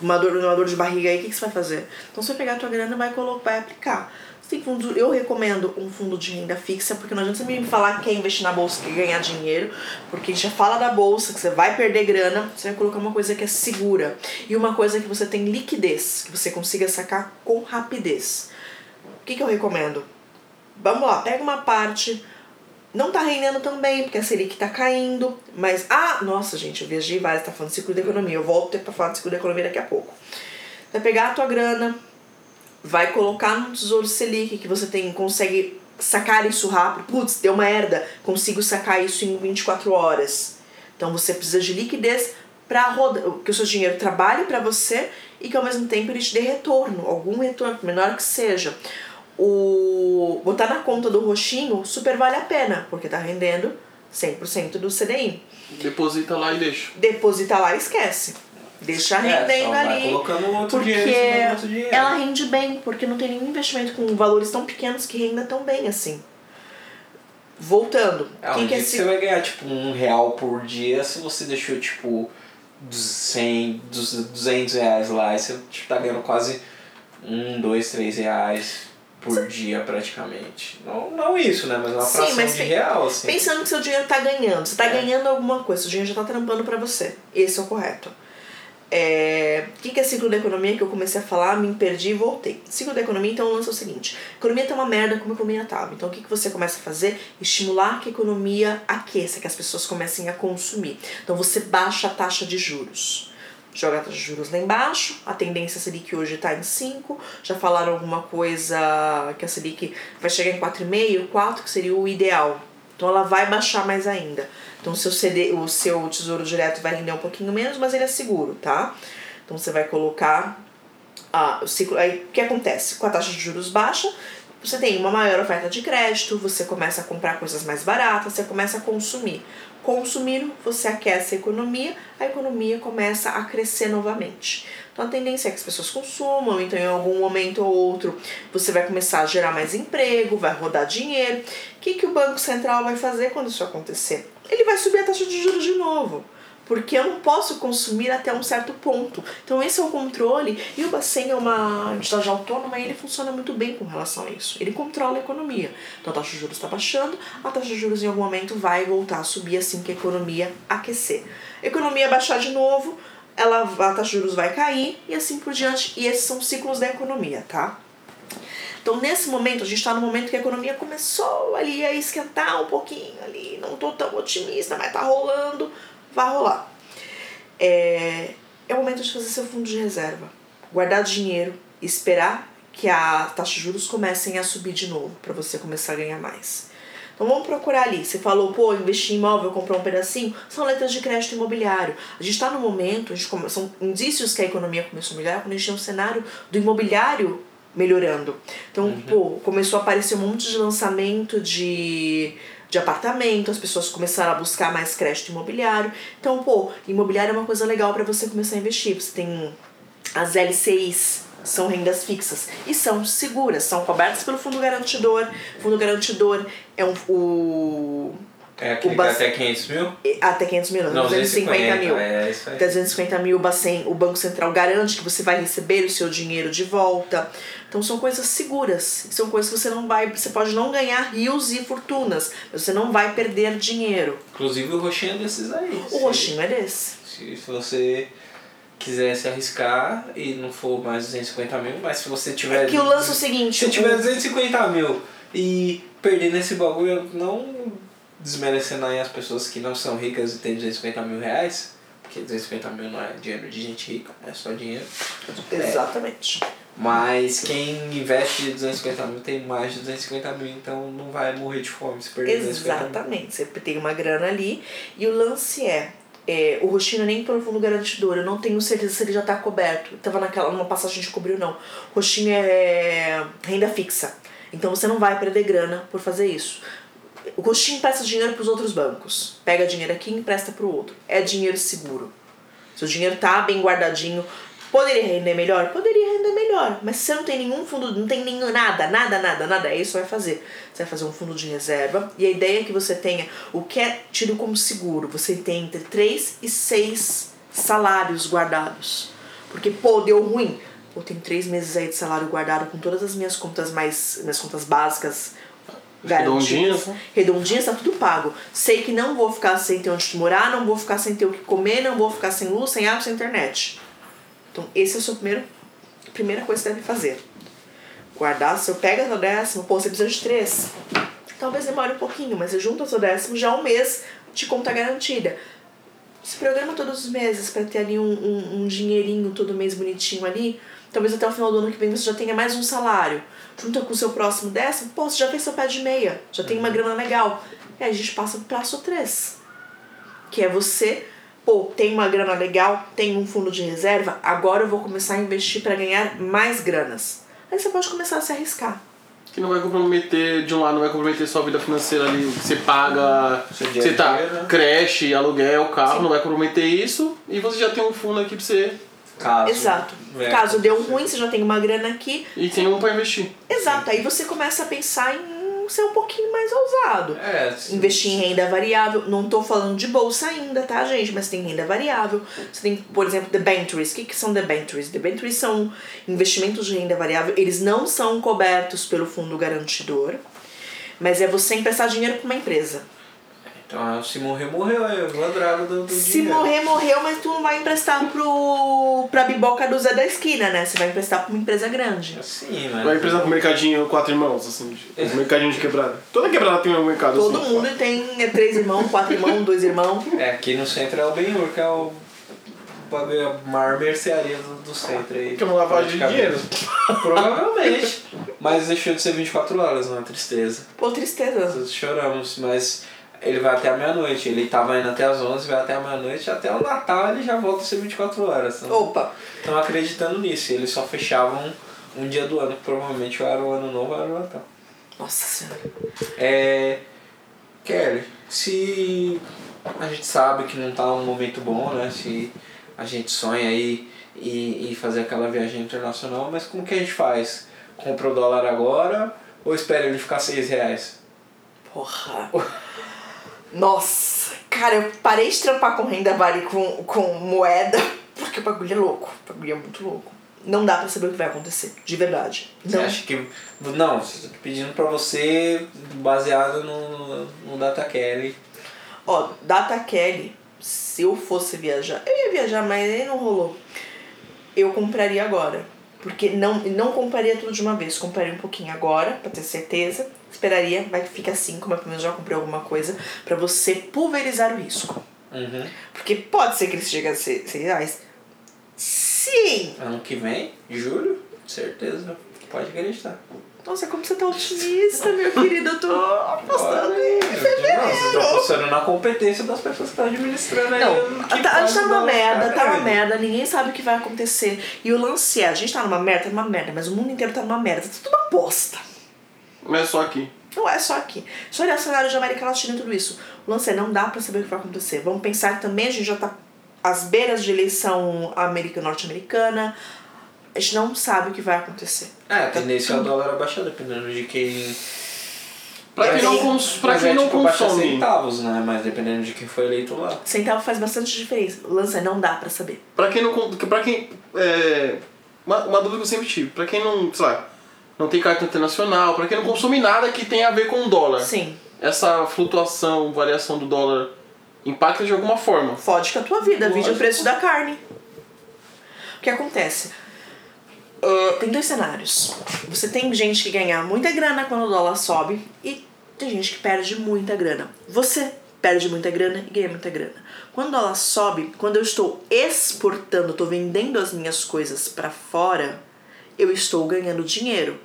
uma dor, uma dor de barriga aí, o que, que você vai fazer? Então você vai pegar a tua grana e vai, colocar, vai aplicar. Você tem fundo, eu recomendo um fundo de renda fixa, porque não adianta você me falar que quer investir na bolsa, que quer ganhar dinheiro, porque a gente já fala da bolsa, que você vai perder grana, você vai colocar uma coisa que é segura. E uma coisa que você tem liquidez, que você consiga sacar com rapidez. Que, que eu recomendo? Vamos lá, pega uma parte, não tá rendendo tão bem, porque a Selic tá caindo, mas. Ah, nossa, gente, eu viajei várias, tá falando de ciclo da economia. Eu volto pra falar de ciclo da economia daqui a pouco. Vai pegar a tua grana, vai colocar no Tesouro Selic, que você tem, consegue sacar isso rápido. Putz, deu uma herda, consigo sacar isso em 24 horas. Então você precisa de liquidez para que o seu dinheiro trabalhe para você e que ao mesmo tempo ele te dê retorno, algum retorno, menor que seja. O botar na conta do roxinho super vale a pena, porque tá rendendo 100% do CDI. Deposita lá e deixa. Deposita lá e esquece. Deixa É, rendendo só vai ali. colocando outro Porque dinheiro ela rende bem, porque não tem nenhum investimento com valores tão pequenos que renda tão bem assim. Voltando. É, quem quer que se você vai ganhar tipo um real por dia se você deixou tipo dos 100, dos 200 reais lá e você tipo, tá ganhando quase um, dois, três reais por dia praticamente. Não, não isso, né? Mas uma Sim, fração mas de pe- real, assim. Pensando que seu dinheiro tá ganhando, você tá É. ganhando alguma coisa, seu dinheiro já tá trampando pra você. Esse é o correto. É... O que que é ciclo da economia que eu comecei a falar, me perdi e voltei. Ciclo da economia, então, o lance é o seguinte: a economia tá uma merda como a economia tava. Então, o que, que você começa a fazer? Estimular que a economia aqueça, que as pessoas comecem a consumir. Então, você baixa a taxa de juros. Joga a taxa de juros lá embaixo, a tendência Selic hoje está em 5, já falaram alguma coisa que a Selic vai chegar em 4,5, 4 que seria o ideal. Então ela vai baixar mais ainda. Então seu, CD, o seu tesouro direto vai render um pouquinho menos, mas ele é seguro, tá? Então você vai colocar ah, o ciclo. Aí o que acontece? Com a taxa de juros baixa, você tem uma maior oferta de crédito, você começa a comprar coisas mais baratas, você começa a consumir. Consumindo, você aquece a economia, a economia começa a crescer novamente. Então a tendência é que as pessoas consumam, então em algum momento ou outro você vai começar a gerar mais emprego, vai rodar dinheiro. O que, que o Banco Central vai fazer quando isso acontecer? Ele vai subir a taxa de juros de novo. Porque eu não posso consumir até um certo ponto. Então esse é o controle. E o Bacen é uma entidade autônoma e ele funciona muito bem com relação a isso. Ele controla a economia. Então a taxa de juros está baixando, a taxa de juros em algum momento vai voltar a subir assim que a economia aquecer. Economia baixar de novo, ela, a taxa de juros vai cair e assim por diante. E esses são ciclos da economia, tá? Então, nesse momento, a gente está no momento que a economia começou ali a esquentar um pouquinho ali. Não tô tão otimista, mas tá rolando, vai rolar. É, é o momento de fazer seu fundo de reserva. Guardar dinheiro, esperar que a taxa de juros comecem a subir de novo, para você começar a ganhar mais. Então vamos procurar ali. Você falou, pô, investir em imóvel, comprar um pedacinho, são letras de crédito imobiliário. A gente está no momento, a gente come... são indícios que a economia começou a melhorar quando a gente tem um cenário do imobiliário melhorando. Então, pô, começou a aparecer um monte de lançamento de, de apartamento, as pessoas começaram a buscar mais crédito imobiliário. Então, pô, imobiliário é uma coisa legal para você começar a investir. Você tem as LCIs, são rendas fixas e são seguras, são cobertas pelo fundo garantidor. Fundo garantidor é um, o É aquele Bac- até 500 mil? até 500 mil, não, Não, 250 mil. É isso aí. Até 250 mil, o Bacen, o Banco Central garante que você vai receber o seu dinheiro de volta. Então são coisas seguras. São coisas que você não vai. Você pode não ganhar rios e fortunas, mas você não vai perder dinheiro. Inclusive o roxinho é desses aí. O roxinho é desse. Se, se você quiser se arriscar e não for mais 250 mil, mas se você tiver. É que o lance é o seguinte. Se tiver o- 250 mil e perder nesse bagulho, não desmerecendo aí as pessoas que não são ricas e têm 250 mil reais, porque 250 mil não é dinheiro de gente rica, é só dinheiro. Exatamente. Mas quem investe 250 mil tem mais de 250 mil, então não vai morrer de fome se perder 250 mil. Exatamente. Você tem uma grana ali e o lance é. é, o roxinho nem pelo fundo garantidor, eu não tenho certeza se ele já está coberto. Tava naquela numa passagem de cobriu não. Roxinho é renda fixa. Então você não vai perder grana por fazer isso. O roxinho empresta dinheiro para os outros bancos. Pega dinheiro aqui e empresta para o outro. É dinheiro seguro. Seu dinheiro tá bem guardadinho. Poderia render melhor? Poderia render melhor. Mas se você não tem nenhum fundo, não tem nenhum, nada, nada, nada, nada, é isso que vai fazer. Você vai fazer um fundo de reserva. E a ideia é que você tenha o que é tido como seguro. Você tem entre 3 e 6 salários guardados. Porque, pô, deu ruim. Eu tenho três meses aí de salário guardado com todas as minhas contas mais. minhas contas básicas Redondinhas? Redondinhas, tá tudo pago. Sei que não vou ficar sem ter onde morar, não vou ficar sem ter o que comer, não vou ficar sem luz, sem água, sem internet. Então, esse é o seu primeiro. Primeira coisa que você deve fazer. Guardar seu pega seu décimo, pô, você precisa de três. Talvez demore um pouquinho, mas você junta seu décimo já um mês de conta garantida. Se programa todos os meses para ter ali um, um, um dinheirinho todo mês bonitinho ali. Talvez até o final do ano que vem você já tenha mais um salário. Junta com o seu próximo décimo, pô, você já fez seu pé de meia, já tem uma grana legal. E aí a gente passa pro passo 3. Que é você, pô, tem uma grana legal, tem um fundo de reserva, agora eu vou começar a investir para ganhar mais granas. Aí você pode começar a se arriscar. Que não vai comprometer, de um lado, não vai comprometer sua vida financeira ali, o que você paga, você a tá, né? creche, aluguel, carro, Sim. não vai comprometer isso, e você já tem um fundo aqui pra você, Caso. Exato. venha Caso deu ruim, você já tem uma grana aqui. e tem um pra investir. Exato. Aí você começa a pensar em ser um pouquinho mais ousado. É, sim. Investir em renda variável. Não tô falando de bolsa ainda, tá, gente? Mas tem renda variável. Você tem, por exemplo, debentures. O que, que são debentures? Debentures são investimentos de renda variável. Eles não são cobertos pelo fundo garantidor. Mas é você emprestar dinheiro para uma empresa. Então, se morrer, morreu. É o drago do, do Se dinheiro. morrer, morreu, mas tu não vai emprestar pro, pra biboca do Zé da esquina, né? Você vai emprestar pra uma empresa grande. Sim, mas... Vai empresar pro mercadinho quatro irmãos, assim, de- os mercadinhos de quebrada. Toda quebrada tem um mercado Todo assim. mundo tem é, três irmãos, quatro irmãos, dois irmãos. É, aqui no centro é o Benhur, que é o a maior mercearia do, do centro aí. Que é uma lavagem de dinheiro. Provavelmente. Mas deixou de ser 24 horas, não é tristeza. Pô, tristeza. Todos choramos, mas ele vai até a meia-noite. Ele tava indo até as 11, vai até a meia-noite. Até o Natal ele já volta a ser 24 horas. Então, Opa, Estão acreditando nisso. Eles só fechavam um dia do ano, que provavelmente era o ano novo era o Natal. nossa senhora. É. Kelly, se a gente sabe que não tá um momento bom, né? Se a gente sonha aí e, e fazer aquela viagem internacional, mas como que a gente faz? Compra o dólar agora ou espera ele ficar 6 reais? Porra. Nossa. Cara, eu parei de trampar com renda vale com, com moeda porque o bagulho é louco. O bagulho é muito louco. Não dá pra saber o que vai acontecer, de verdade. Você Não. acha que. Não, pedindo pra você, baseado no, no Data Kelly. Ó, Data Kelly, se eu fosse viajar, eu ia viajar, mas aí não rolou. Eu compraria agora. Porque não, não compraria tudo de uma vez, compraria um pouquinho agora, pra ter certeza. Esperaria, vai que fica assim, como eu pelo menos já comprei alguma coisa, pra você pulverizar o risco. Uhum. Porque pode ser que ele chegue a ser 6 reais. Sim! Ano que vem, julho, certeza. Pode acreditar. Nossa, como você tá otimista, meu querido. Eu tô apostando em Nossa, fevereiro. tô apostando na competência das pessoas que estão administrando aí. Não, tá, a gente faz tá numa merda, tá uma merda, ninguém sabe o que vai acontecer. E o lance é, a gente tá numa merda, tá numa merda, mas o mundo inteiro tá numa merda, tá tudo uma bosta. Não é só aqui. Não é só aqui. Só olhar o cenário de América Latina e tudo isso. O lance é, não dá pra saber o que vai acontecer. Vamos pensar que também a gente já tá às beiras de eleição americana norte-americana. A gente não sabe o que vai acontecer. É, a tendência é o dólar abaixar, dependendo de quem. Pra quem não, cons pra Mas quem é, não tipo, consome. centavos, né? Mas dependendo de quem foi eleito lá. Centavo faz bastante diferença. É, não dá pra saber. Pra quem não. Pra quem. É, uma, uma dúvida que eu sempre tive. Pra quem não. Sei lá. Não tem cartão internacional, pra quem não consome nada que tenha a ver com o dólar. Sim, Essa flutuação, variação do dólar impacta de alguma forma. fode com a tua vida, vide o preço da carne. O que acontece? Ah, tem dois cenários. Você tem gente que ganha muita grana quando o dólar sobe e tem gente que perde muita grana. Você perde muita grana e ganha muita grana. Quando o dólar sobe, quando eu estou exportando, estou vendendo as minhas coisas para fora, eu estou ganhando dinheiro.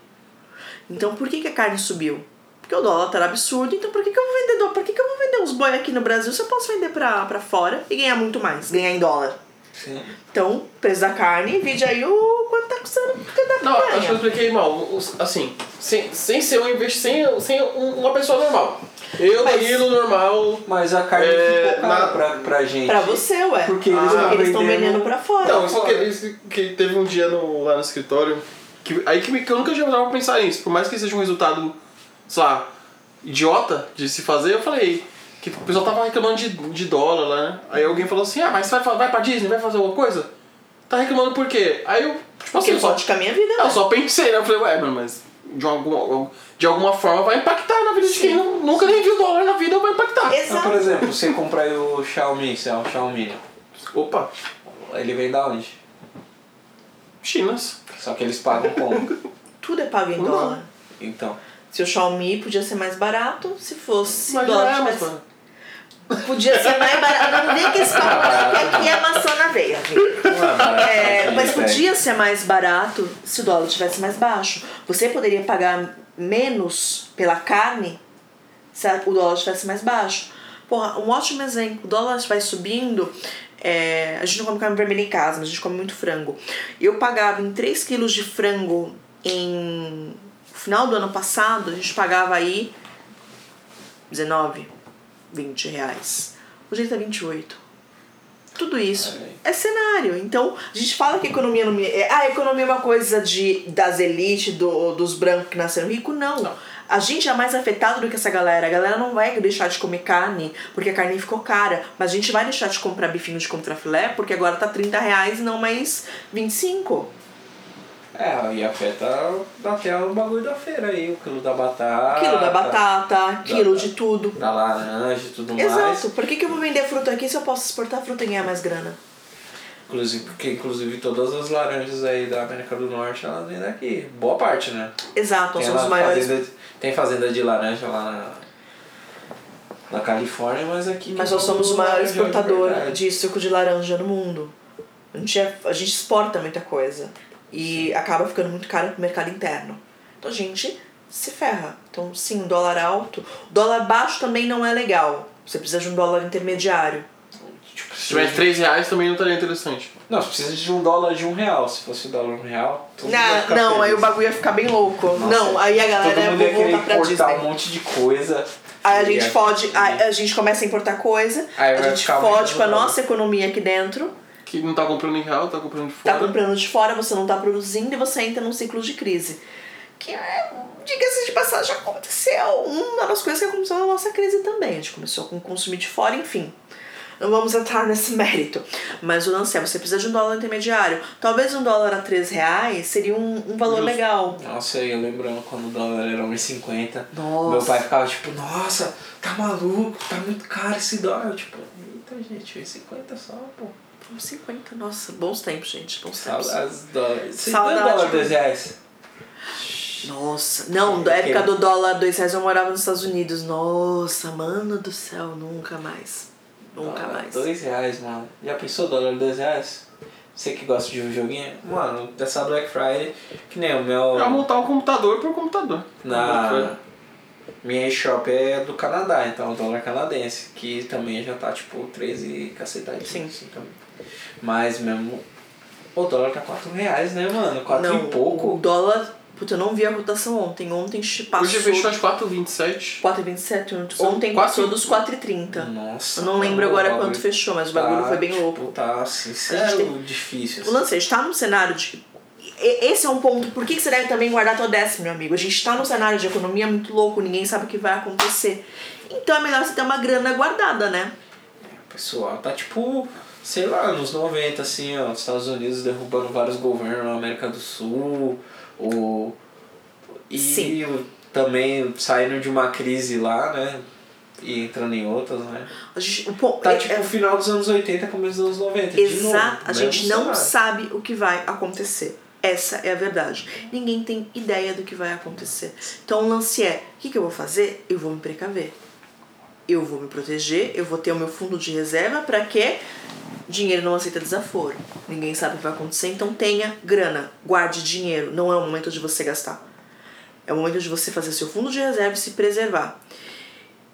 Então por que, que a carne subiu? Porque o dólar tá absurdo, então por que, que eu vou vender? Por que, que eu vou vender uns boi aqui no Brasil se eu posso vender pra fora e ganhar muito mais, ganhar em dólar? Sim. Então, preço da carne, vide aí o quanto tá custando cada Não, acho que eu expliquei mal. Os- Assim, sem, sem ser um investi sem, sem um- uma pessoa normal. Eu, Mas- Danilo, normal. Mas a carne É, ficou cara na- pra, pra gente. Pra você, ué. Porque eles estão eles estão vendendo- vendendo pra fora. Não, isso que, isso que teve um dia no, lá no escritório. Que, aí que, me- que eu nunca tinha pra pensar nisso. Por mais que seja um resultado, sei lá, idiota de se fazer, eu falei. Que o pessoal tava reclamando de, de dólar lá, né? Aí alguém falou assim: ah, mas você vai, vai pra Disney, vai fazer alguma coisa? Tá reclamando por quê? Aí eu, tipo Porque assim, eu só, pode com a minha vida, eu né? só pensei, né? Eu falei, ué, mano, mas de alguma, de alguma forma vai impactar na vida de quem nu- nunca nem viu dólar na vida, vai impactar. Então, Exato. por exemplo, você comprar aí o Xiaomi, se é um Xiaomi, Opa, ele vem da onde? Chinas. Só que eles pagam como? Tudo é pago em Não. dólar. Então. Se o Xiaomi podia ser mais barato, se fosse Mas já dólar é, mas, tivesse... mano. Podia ser mais barato. Não vem que esse porque aqui é maçã na veia, é mas podia ser mais barato se o dólar tivesse mais baixo. Você poderia pagar menos pela carne se o dólar estivesse mais baixo. Porra, um ótimo exemplo. O dólar vai subindo. é, a gente não come carne vermelha em casa, mas a gente come muito frango. Eu pagava em 3 quilos de frango em final do ano passado, a gente pagava aí 19, 20 reais. Hoje tá 28. Tudo isso é cenário. Então, a gente fala que a economia não. é- Ah, a economia é uma coisa de, das elites, do, dos brancos que nasceram ricos. Não. Não. A gente é mais afetado do que essa galera. A galera não vai deixar de comer carne porque a carne ficou cara. Mas a gente vai deixar de comprar bifinho de contrafilé porque agora tá 30 reais e não mais 25. É, e afeta até o bagulho da feira aí, o quilo da batata. Quilo da batata, quilo de tudo. Da laranja e tudo mais. Exato. Por que, que eu vou vender fruta aqui se eu posso exportar fruta e ganhar mais grana? Inclusive, porque inclusive todas as laranjas aí da América do Norte, elas vêm daqui. Boa parte, né? Exato, nós Tem, somos lá os maiores. fazenda, tem fazenda de laranja lá na, na Califórnia, mas aqui... Mas nós somos o maior de exportador verdade. de suco de laranja no mundo. A gente, é, a gente exporta muita coisa. E acaba ficando muito caro pro mercado interno. Então a gente se ferra. Então, sim, o dólar alto. O dólar baixo também não é legal. Você precisa de um dólar intermediário. Tipo, Se tivesse 3 reais também não estaria interessante. Não, você precisa de um dólar de um real. Se fosse um dólar um real, todo Não, ficar não aí feliz. o bagulho ia ficar bem louco. Nossa, não, aí a galera Todo ia mundo ia querer voltar pra importar Disney. um monte de coisa. Aí a gente pode, aí a gente começa a importar coisa, Aí a gente fode com a nossa economia aqui dentro, Que não tá comprando em real, tá comprando de tá fora. comprando de fora, você não tá produzindo e você entra num ciclo de crise. Que é, diga-se de passagem, já aconteceu. Uma das coisas que aconteceu na nossa crise também. A gente começou com consumir de fora, enfim. Não vamos entrar nesse mérito. Mas o lance é, você precisa de um dólar intermediário. Talvez um dólar a 3 reais seria um, um valor Justo. legal. Nossa, eu lembrando quando o dólar era 1,50. Nossa. Meu pai ficava tipo, nossa, tá maluco, tá muito caro esse dólar. Eu, tipo, eita gente, 1,50 só, pô. 50, nossa, bons tempos, gente. Bons tempos. Saudades do dólar. Você Saudade, deu dólar tipo- 2 reais? Nossa, não, da época do dólar dois reais eu morava nos Estados Unidos. Nossa, mano do céu, nunca mais. Nunca Dólar mais. 2 reais, mano. Já pensou dólar 2 reais? Você que gosta de um joguinho? Mano, dessa Black Friday, que nem o meu. É montar um computador por computador. Na minha eShop é do Canadá, então é o dólar canadense, que também já tá tipo 13 cacetadinhos. Sim. assim, também. Mas mesmo. O dólar tá 4 reais, né, mano? 4 não, e pouco. O dólar. Puta, eu não vi a cotação ontem. Ontem passou. Hoje fechou às 4h27. 4,27. São Ontem quatro- passou dos 4,30. Nossa. Eu não lembro agora quanto fechou, mas o bagulho tá, foi bem tipo, louco. Tá assim, A gente sério tem- difícil. O lance é, a gente tá num cenário de. Esse é um ponto. Por que que você deve também guardar teu décimo, meu amigo? A gente tá num cenário de economia muito louco, ninguém sabe o que vai acontecer. Então é melhor você ter uma grana guardada, né? O pessoal tá tipo, sei lá, nos 90, assim, ó, os Estados Unidos derrubando vários governos na América do Sul, o. E Sim. também saindo de uma crise lá, né? E entrando em outras, né? A gente, o ponto, Tá é- tipo é- final dos anos 80, começo dos anos 90. de novo, Exato. A gente não cenário. sabe o que vai acontecer. Essa é a verdade. Ninguém tem ideia do que vai acontecer. Então o lance é: o que, que eu vou fazer? Eu vou me precaver. Eu vou me proteger, eu vou ter o meu fundo de reserva para que dinheiro não aceita desaforo. Ninguém sabe o que vai acontecer, então tenha grana, guarde dinheiro. Não é o momento de você gastar. É o momento de você fazer seu fundo de reserva e se preservar.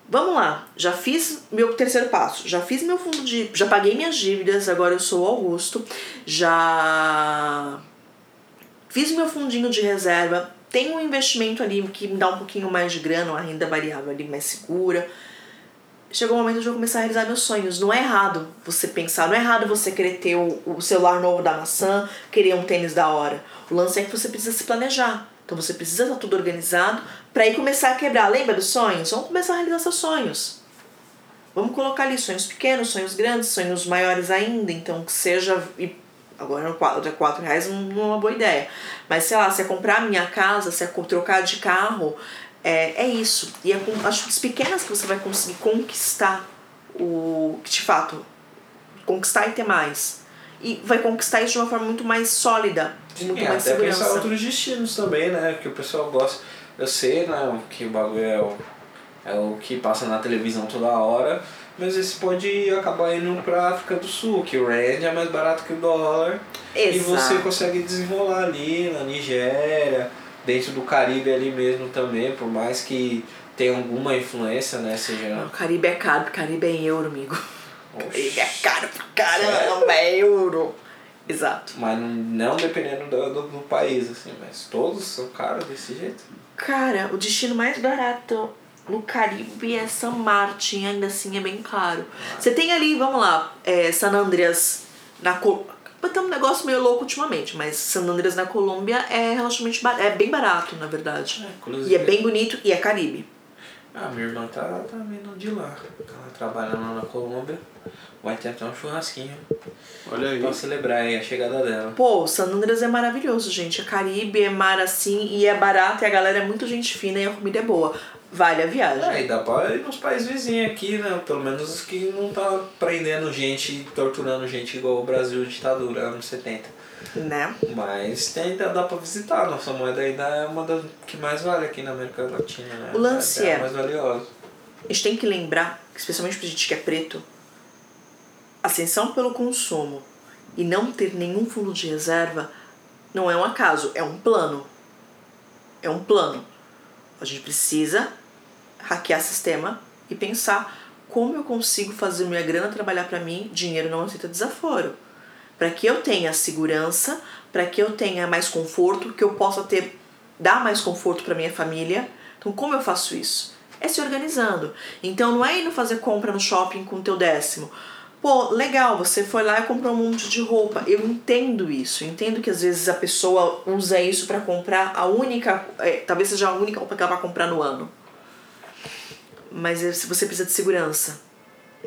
Vamos lá, já fiz meu terceiro passo, já fiz meu fundo de. Já paguei minhas dívidas, agora eu sou o Augusto, já fiz meu fundinho de reserva, tenho um investimento ali que me dá um pouquinho mais de grana, uma renda variável ali mais segura. Chegou o momento de eu começar a realizar meus sonhos. Não é errado você pensar, não é errado você querer ter o, o celular novo da maçã, querer um tênis da hora. O lance é que você precisa se planejar. Então você precisa estar tudo organizado para ir começar a quebrar. Lembra dos sonhos? Vamos começar a realizar seus sonhos. Vamos colocar ali sonhos pequenos, sonhos grandes, sonhos maiores ainda. Então que seja. Agora quatro, quatro reais não é uma boa ideia. Mas sei lá, se é comprar a minha casa, se é trocar de carro, é, é isso. E é com atitudes pequenas que você vai conseguir conquistar o. de fato. Conquistar e ter mais. E vai conquistar isso de uma forma muito mais sólida, com muito Sim, mais até pensar segurança. outros destinos também, né? Que o pessoal gosta. Eu sei, né? Que o bagulho é o, é o que passa na televisão toda hora. Mas esse pode acabar indo pra África do Sul, que o Rand é mais barato que o dólar. E você Exato. consegue desenrolar ali na Nigéria, dentro do Caribe ali mesmo também, por mais que tenha alguma influência, né? Seja. O Caribe é caro, o Caribe é em euro, amigo. O Caribe é caro pra caramba, é euro. Exato. Mas não, não dependendo do, do, do país, assim, mas todos são caros desse jeito. Cara, o destino mais barato no Caribe é San Martin, ainda assim é bem caro. Você tem ali, vamos lá, é, San Andreas na Colômbia. Tá um negócio meio louco ultimamente, mas San Andreas na Colômbia é relativamente bar... é bem barato, na verdade. É, inclusive- e é bem bonito e é Caribe. Ah, minha irmã tá, tá vindo de lá. Ela trabalha lá na Colômbia. Vai ter até um churrasquinho Olha aí. pra celebrar aí a chegada dela. Pô, San Andreas é maravilhoso, gente. É Caribe, é mar assim, e é barato, e a galera é muito gente fina e a comida é boa. Vale a viagem. É, e dá pra ir nos países vizinhos aqui, né? Pelo menos os que não tá prendendo gente, e torturando gente igual o Brasil ditadura, anos 70. Né? Mas tem, ainda dá pra visitar. Nossa moeda ainda é uma das que mais vale aqui na América Latina, né? O lance é. é- a mais valiosa. A gente tem que lembrar, especialmente pra gente que é preto, ascensão pelo consumo e não ter nenhum fundo de reserva não é um acaso, é um plano. É um plano. A gente precisa hackear sistema e pensar como eu consigo fazer minha grana trabalhar para mim, dinheiro não aceita desaforo. Para que eu tenha segurança, para que eu tenha mais conforto, que eu possa ter dar mais conforto para minha família. Então, como eu faço isso? É se organizando. Então, não é indo fazer compra no shopping com o teu décimo. Pô, legal, você foi lá e comprou um monte de roupa. Eu entendo isso. Eu entendo que às vezes a pessoa usa isso para comprar a única. é, talvez seja a única roupa que ela vai comprar no ano. Mas é- se você precisa de segurança.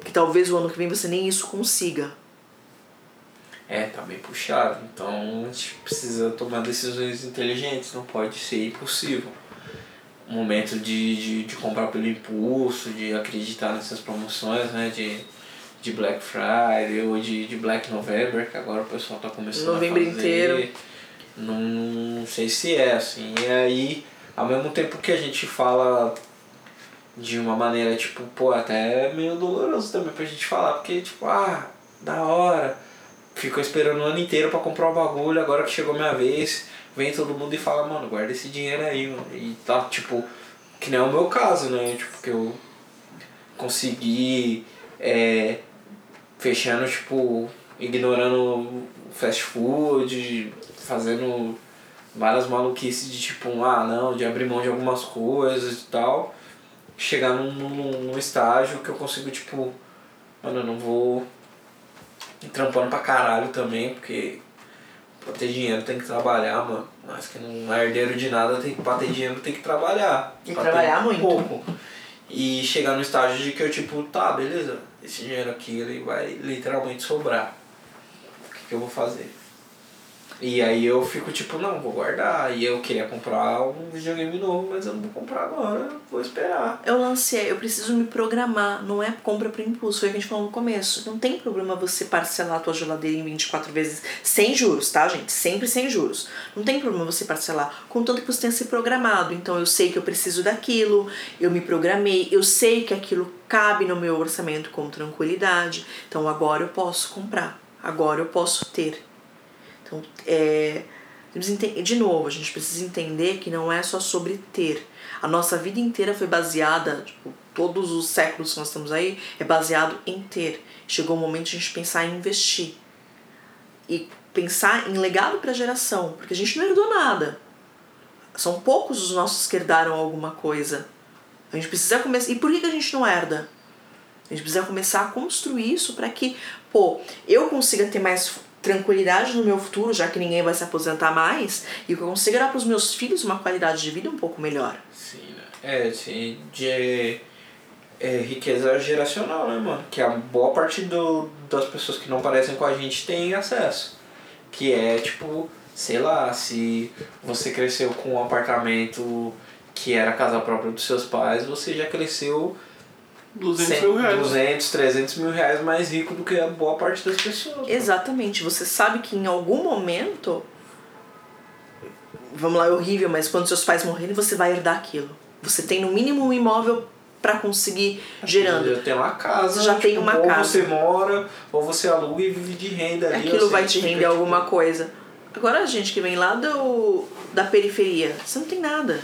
Que talvez o ano que vem você nem isso consiga. É, tá bem puxado. Então a gente precisa tomar decisões inteligentes, não pode ser impossível. Um momento de, de, de comprar pelo impulso, de acreditar nessas promoções, né? De, de Black Friday ou de, de Black November, que agora o pessoal tá começando Novembro a fazer. inteiro. Não, não sei se é assim. E aí, ao mesmo tempo que a gente fala de uma maneira, tipo, pô, até meio doloroso também pra gente falar, porque, tipo, ah, da hora. Ficou esperando o ano inteiro pra comprar o bagulho, agora que chegou minha vez, vem todo mundo e fala, mano, guarda esse dinheiro aí, mano. E tá, tipo, que nem é o meu caso, né? Tipo, que eu consegui é, fechando, tipo, ignorando fast food, fazendo várias maluquices de tipo, ah não, de abrir mão de algumas coisas e tal. Chegar num, num, num estágio que eu consigo, tipo, mano, eu não vou ir trampando pra caralho também, porque pra ter dinheiro tem que trabalhar, mano. Mas que não é herdeiro de nada, tem, pra ter dinheiro tem que trabalhar. E trabalhar muito. Pouco. E chegar no estágio de que eu, tipo, tá, beleza, esse dinheiro aqui ele vai literalmente sobrar. O que, que eu vou fazer? E aí eu fico tipo, não, vou guardar. E eu queria comprar um videogame novo, mas eu não vou comprar agora, vou esperar. Eu lancei, eu preciso me programar, não é compra por impulso, foi o que a gente falou no começo. Não tem problema você parcelar a tua geladeira em 24 vezes sem juros, tá, gente? Sempre sem juros. Não tem problema você parcelar, contanto que você tenha se programado. Então eu sei que eu preciso daquilo, eu me programei, eu sei que aquilo cabe no meu orçamento com tranquilidade. Então agora eu posso comprar, agora eu posso ter. Então, é, de novo, a gente precisa entender que não é só sobre ter. A nossa vida inteira foi baseada, tipo, todos os séculos que nós estamos aí, é baseado em ter. Chegou o momento de a gente pensar em investir. E pensar em legado para a geração, porque a gente não herdou nada. São poucos os nossos que herdaram alguma coisa. A gente precisa começar. E por que, a gente não herda? A gente precisa começar a construir isso para que, pô, eu consiga ter mais tranquilidade no meu futuro, já que ninguém vai se aposentar mais, e que eu consiga dar para os meus filhos uma qualidade de vida um pouco melhor. Sim, né? É, sim, de é, riqueza geracional, né, mano? Que a boa parte do, das pessoas que não parecem com a gente tem acesso. Que é, tipo, sei lá, se você cresceu com um apartamento que era a casa própria dos seus pais, você já cresceu 200 cem- mil reais. 200, 300 mil reais mais rico do que a boa parte das pessoas. Exatamente, você sabe que em algum momento. Vamos lá, é horrível, mas quando seus pais morrerem, você vai herdar aquilo. Você tem no mínimo um imóvel para conseguir gerando. Já tem uma casa, Você já tem tipo, uma ou casa. você mora, ou você aluga e vive de renda ali. Aquilo ou vai te render tipo, alguma coisa. Agora a gente que vem lá do, da periferia, você não tem nada.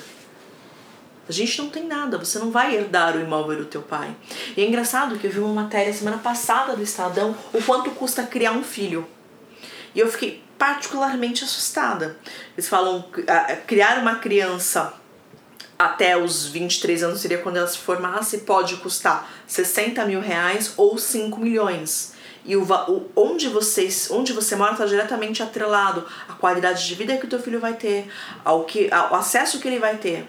A gente não tem nada, você não vai herdar o imóvel do teu pai. E é engraçado que eu vi uma matéria semana passada do Estadão o quanto custa criar um filho. E eu fiquei particularmente assustada. Eles falam que, ah, criar uma criança até os 23 anos seria quando ela se formasse, pode custar 60 mil reais ou 5 milhões. E o, o, onde, vocês, onde você mora está diretamente atrelado à qualidade de vida que o teu filho vai ter, ao, que, ao acesso que ele vai ter.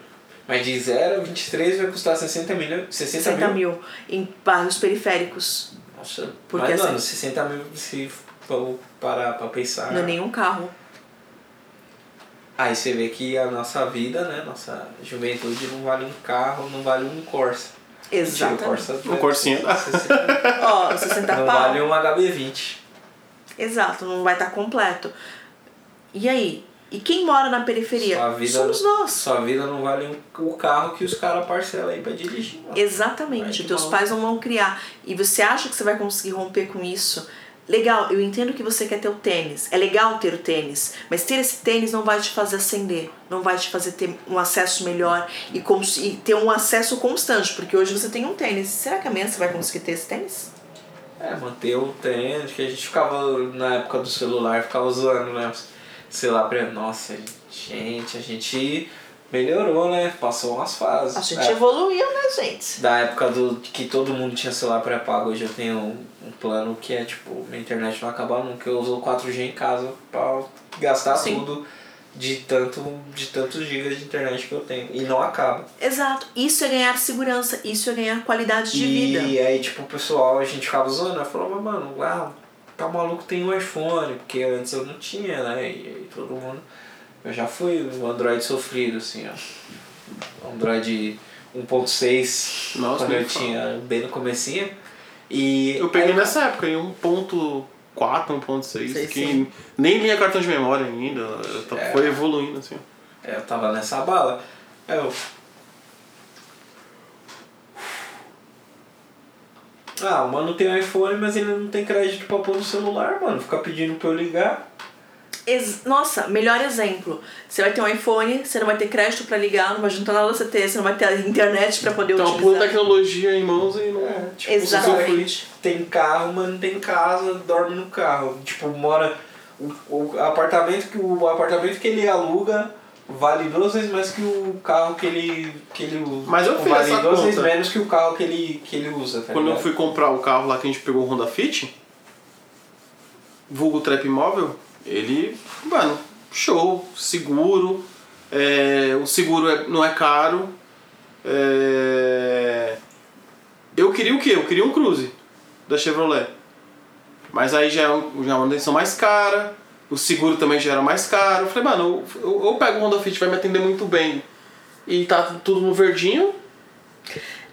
Mas de 0 a 23 vai custar 60 milhões. 60, 60 mil? mil em bairros periféricos. Nossa, Porque mas assim- mano, 60 mil se for parar pra pensar. Não é nenhum carro. Aí você vê que a nossa vida, né? Nossa juventude não vale um carro, não vale um Corsa. Exatamente. o Corsa Um Corsinha. 60, Ó, 60 não pau. vale um HB20. Exato, não vai estar completo. E aí? E quem mora na periferia? Somos nós. Sua vida não vale o carro que os caras parcelam aí pra dirigir. Exatamente. Teus bom. pais não vão criar. E você acha que você vai conseguir romper com isso? Legal, eu entendo que você quer ter o tênis. É legal ter o tênis. Mas ter esse tênis não vai te fazer ascender. Não vai te fazer ter um acesso melhor e, e ter um acesso constante. Porque hoje você tem um tênis. Será que amanhã você vai conseguir ter esse tênis? É, manter o tênis, que a gente ficava na época do celular, ficava zoando, né? Sei lá, nossa, gente, a gente melhorou, né? Passou umas fases. A gente É, evoluiu, né, gente? Da época do que todo mundo tinha celular pré-pago, hoje eu tenho um, um plano que é tipo, minha internet não acaba nunca, eu uso 4G em casa pra gastar Sim. tudo de tanto de tantos gigas de internet que eu tenho. E não acaba. Exato. Isso é ganhar segurança. Isso é ganhar qualidade de vida. E aí, tipo, o pessoal, a gente ficava zoando, né? Falava, mano, ah, tá maluco, tem um iPhone, porque antes eu não tinha, né? E aí todo mundo. Eu já fui um Android sofrido, assim, ó. Android 1.6, Nossa, quando eu fala. tinha bem no comecinho. E. Eu peguei aí- nessa época, em 1.4, 1.6, Sei, que sim. nem vinha cartão de memória ainda, É. foi evoluindo assim. É, eu tava nessa bala. Aí eu. Ah, o mano tem um iPhone, mas ele não tem crédito pra pôr no celular, mano. Ficar pedindo pra eu ligar. Ex- Nossa, melhor exemplo. Você vai ter um iPhone, você não vai ter crédito pra ligar, não vai juntar nada você ter, você não vai ter internet pra poder Então, utilizar. tecnologia em mãos e não. É, tipo, Exatamente. você tem carro, mas não tem casa, dorme no carro. Tipo, mora. O, o apartamento que o apartamento que ele aluga vale duas vezes mais que o carro que ele que ele usa. Mas eu Tipo, fiz vale essa duas vezes conta. menos que o carro que ele que ele usa, tá Quando eu ligado? fui comprar o carro lá que a gente pegou o Honda Fit, vulgo trap imóvel, ele, mano, show, seguro, é, o seguro é- não é caro. é, eu queria o quê? Eu queria um Cruze da Chevrolet. Mas aí já é, um- já é uma manutenção mais cara, o seguro também já era mais caro. Eu falei, mano, eu, eu, eu pego o Honda Fit, vai me atender muito bem e tá tudo no verdinho.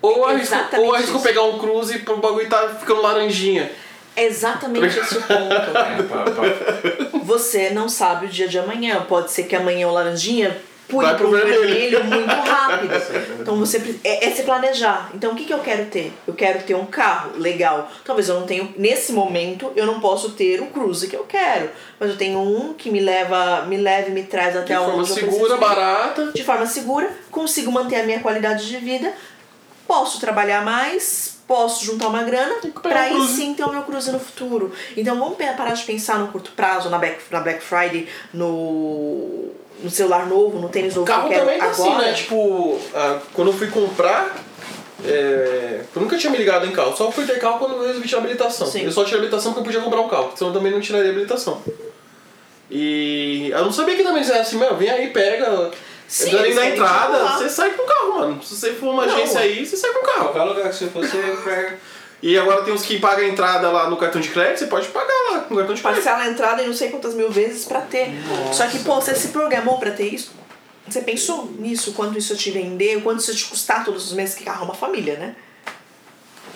Ou arrisco, ou arrisco pegar um cruze pro bagulho tá ficando laranjinha. É exatamente esse o ponto. É, Você não sabe o dia de amanhã. Pode ser que amanhã o laranjinha para pro um vermelho. muito rápido. Então você é, é se planejar. Então o que, que eu quero ter? Eu quero ter um carro legal. Talvez eu não tenha. Nesse momento eu não posso ter o cruze que eu quero. Mas eu tenho um que me leva, me leva e me traz De até forma onde eu segura, preciso barata. de forma segura, consigo manter a minha qualidade de vida, posso trabalhar mais, posso juntar uma grana para aí sim ter o meu cruze no futuro. Então vamos parar de pensar no curto prazo, na Black, na Black Friday, no, no celular novo, no tênis novo Carro que eu quero também tá assim, agora. né? Tipo, ah, quando eu fui comprar, é, eu nunca tinha me ligado em carro. Só fui ter carro quando eu resolvi tirar habilitação. Sim. Eu só tirei habilitação porque eu podia comprar um carro, senão eu também não tiraria habilitação. E eu não sabia que também era assim, meu, vem aí, pega. Sim, Dando na entrada, empurrar. você sai com o carro, mano. Se você for uma Não. agência aí, você sai com o carro. Qualquer lugar que você for, você pega. E agora tem uns que pagam a entrada lá no cartão de crédito, você pode pagar lá no cartão de crédito. Parcela a entrada em não sei quantas mil vezes pra ter. Só que, pô, você se programou pra ter isso? Você pensou nisso? Quanto isso te vender? Quanto isso te custar todos os meses? Que carro é uma família, né?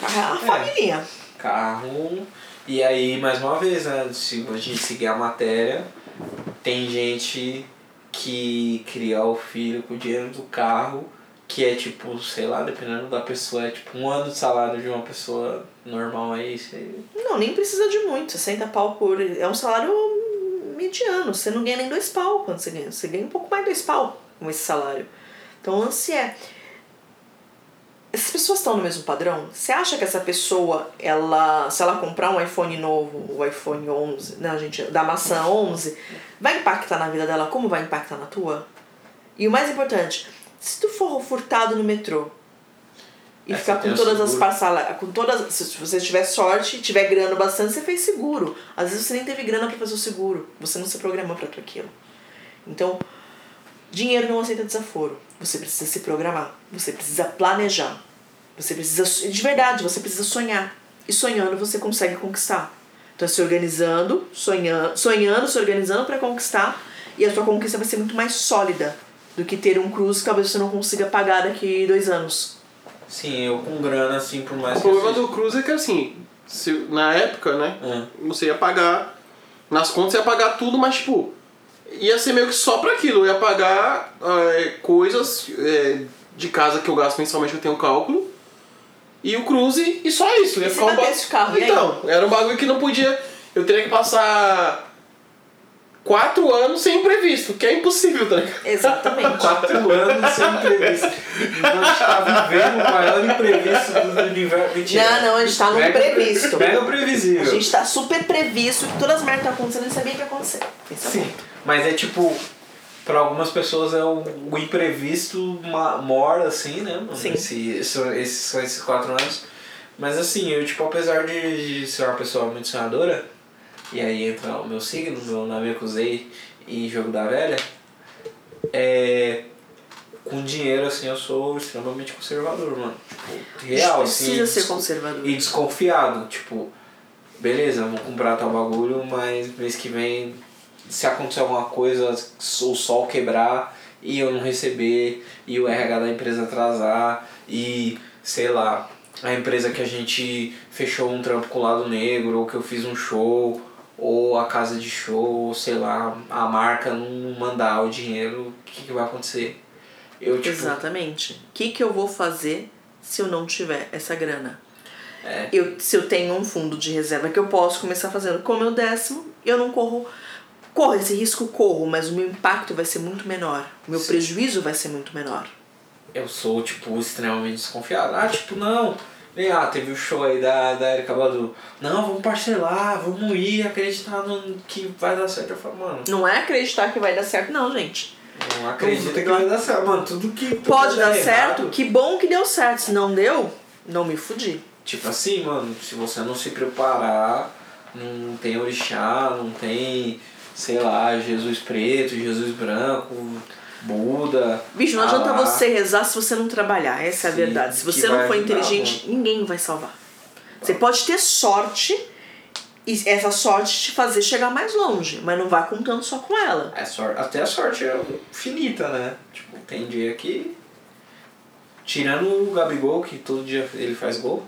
Carro é uma É. família. carro. E aí, mais uma vez, né? Se a gente seguir a matéria, tem gente que cria o filho com o dinheiro do carro, que é tipo, sei lá, dependendo da pessoa, é tipo um ano de salário de uma pessoa normal aí. Você... Não, nem precisa de muito. 60 pau por. É um salário mediano. Você não ganha nem dois pau quando você ganha. Você ganha um pouco mais dois pau com esse salário. Então lance é. Essas pessoas estão no mesmo padrão? Você acha que essa pessoa, ela, se ela comprar um iPhone novo, o iPhone 11, não, gente, da maçã 11, vai impactar na vida dela como vai impactar na tua? E o mais importante, Se tu for furtado no metrô e É, ficar com todas as parcelas, com todas, se você tiver sorte e tiver grana bastante, você fez seguro. Às vezes você nem teve grana para fazer o seguro, você não se programou para aquilo. Então, dinheiro não aceita desaforo. Você precisa se programar, você precisa planejar. Você precisa de verdade, você precisa sonhar. E sonhando você consegue conquistar. Então, se organizando, sonhando, sonhando, se organizando para conquistar, e a sua conquista vai ser muito mais sólida do que ter um cruze que talvez você não consiga pagar daqui dois anos. Sim, eu com grana, assim, por mais O que eu problema seja- do Cruze é que assim, se, na época, né, É. você ia pagar, nas contas você ia pagar tudo, mas tipo, ia ser meio que só pra aquilo. Eu ia pagar é, coisas é, de casa que eu gasto mensalmente, eu tenho um cálculo. E o Cruze, e só isso. Ia E ficar um ba- o carro, e aí? Então, era um bagulho que não podia. Eu teria que passar quatro anos sem imprevisto, que é impossível, tá ligado? Exatamente. Quatro anos sem imprevisto. Então a gente tá vivendo o maior imprevisto do universo. Mentira. Não, não, a gente tá no Mega- previsto. Mega previsível. A gente tá super previsto que todas as merdas que tá acontecendo e sabia que ia acontecer. Pensa Sim, bem. mas é tipo, pra algumas pessoas é o, o imprevisto mora, assim, né? mano? Sim. Esse, esse- esses, são esses quatro anos. Mas assim, eu, tipo, apesar de, de ser uma pessoa muito sonhadora, e aí entra o meu signo, meu Namekusei e Jogo da Velha, é. Com dinheiro, assim, eu sou extremamente conservador, mano. Tipo, real, assim. precisa ser conservador. e desconfiado, tipo, beleza, vou comprar tal bagulho, mas mês que vem, se acontecer alguma coisa, o sol quebrar e eu não receber, e o RH da empresa atrasar, e sei lá, a empresa que a gente fechou um trampo com o lado negro, ou que eu fiz um show, ou a casa de show, ou sei lá, a marca não mandar o dinheiro, o que, que vai acontecer? Eu, tipo, Exatamente. O que, que eu vou fazer se eu não tiver essa grana? É. Eu, se eu tenho um fundo de reserva que eu posso começar fazendo com o meu décimo, eu não corro. Corro esse risco, corro, mas o meu impacto vai ser muito menor. O meu Sim. prejuízo vai ser muito menor. eu sou, tipo, extremamente desconfiado. Ah, tipo, não. Vem, ah, teve o show aí da, da Erika Badu. Não, vamos parcelar, vamos ir, acreditar no, que vai dar certo. Eu falo, mano, Não é acreditar que vai dar certo, não, gente. não acredita que vai dar certo. Mano, tudo que. tudo Pode dar certo, errado, que bom que deu certo. Se não deu, não me fudi. Tipo assim, mano, se você não se preparar, não tem orixá, não tem, sei lá, Jesus preto, Jesus branco, Buda. Bicho, não adianta Alá. você rezar se você não trabalhar. Essa é a Sim, verdade. Se você não for inteligente, ninguém vai salvar. Você pode ter sorte e essa sorte te fazer chegar mais longe, mas não vai contando só com ela. É sor até a sorte é finita, né? Tipo, tem dia que. Tirando o Gabigol, que todo dia ele faz gol.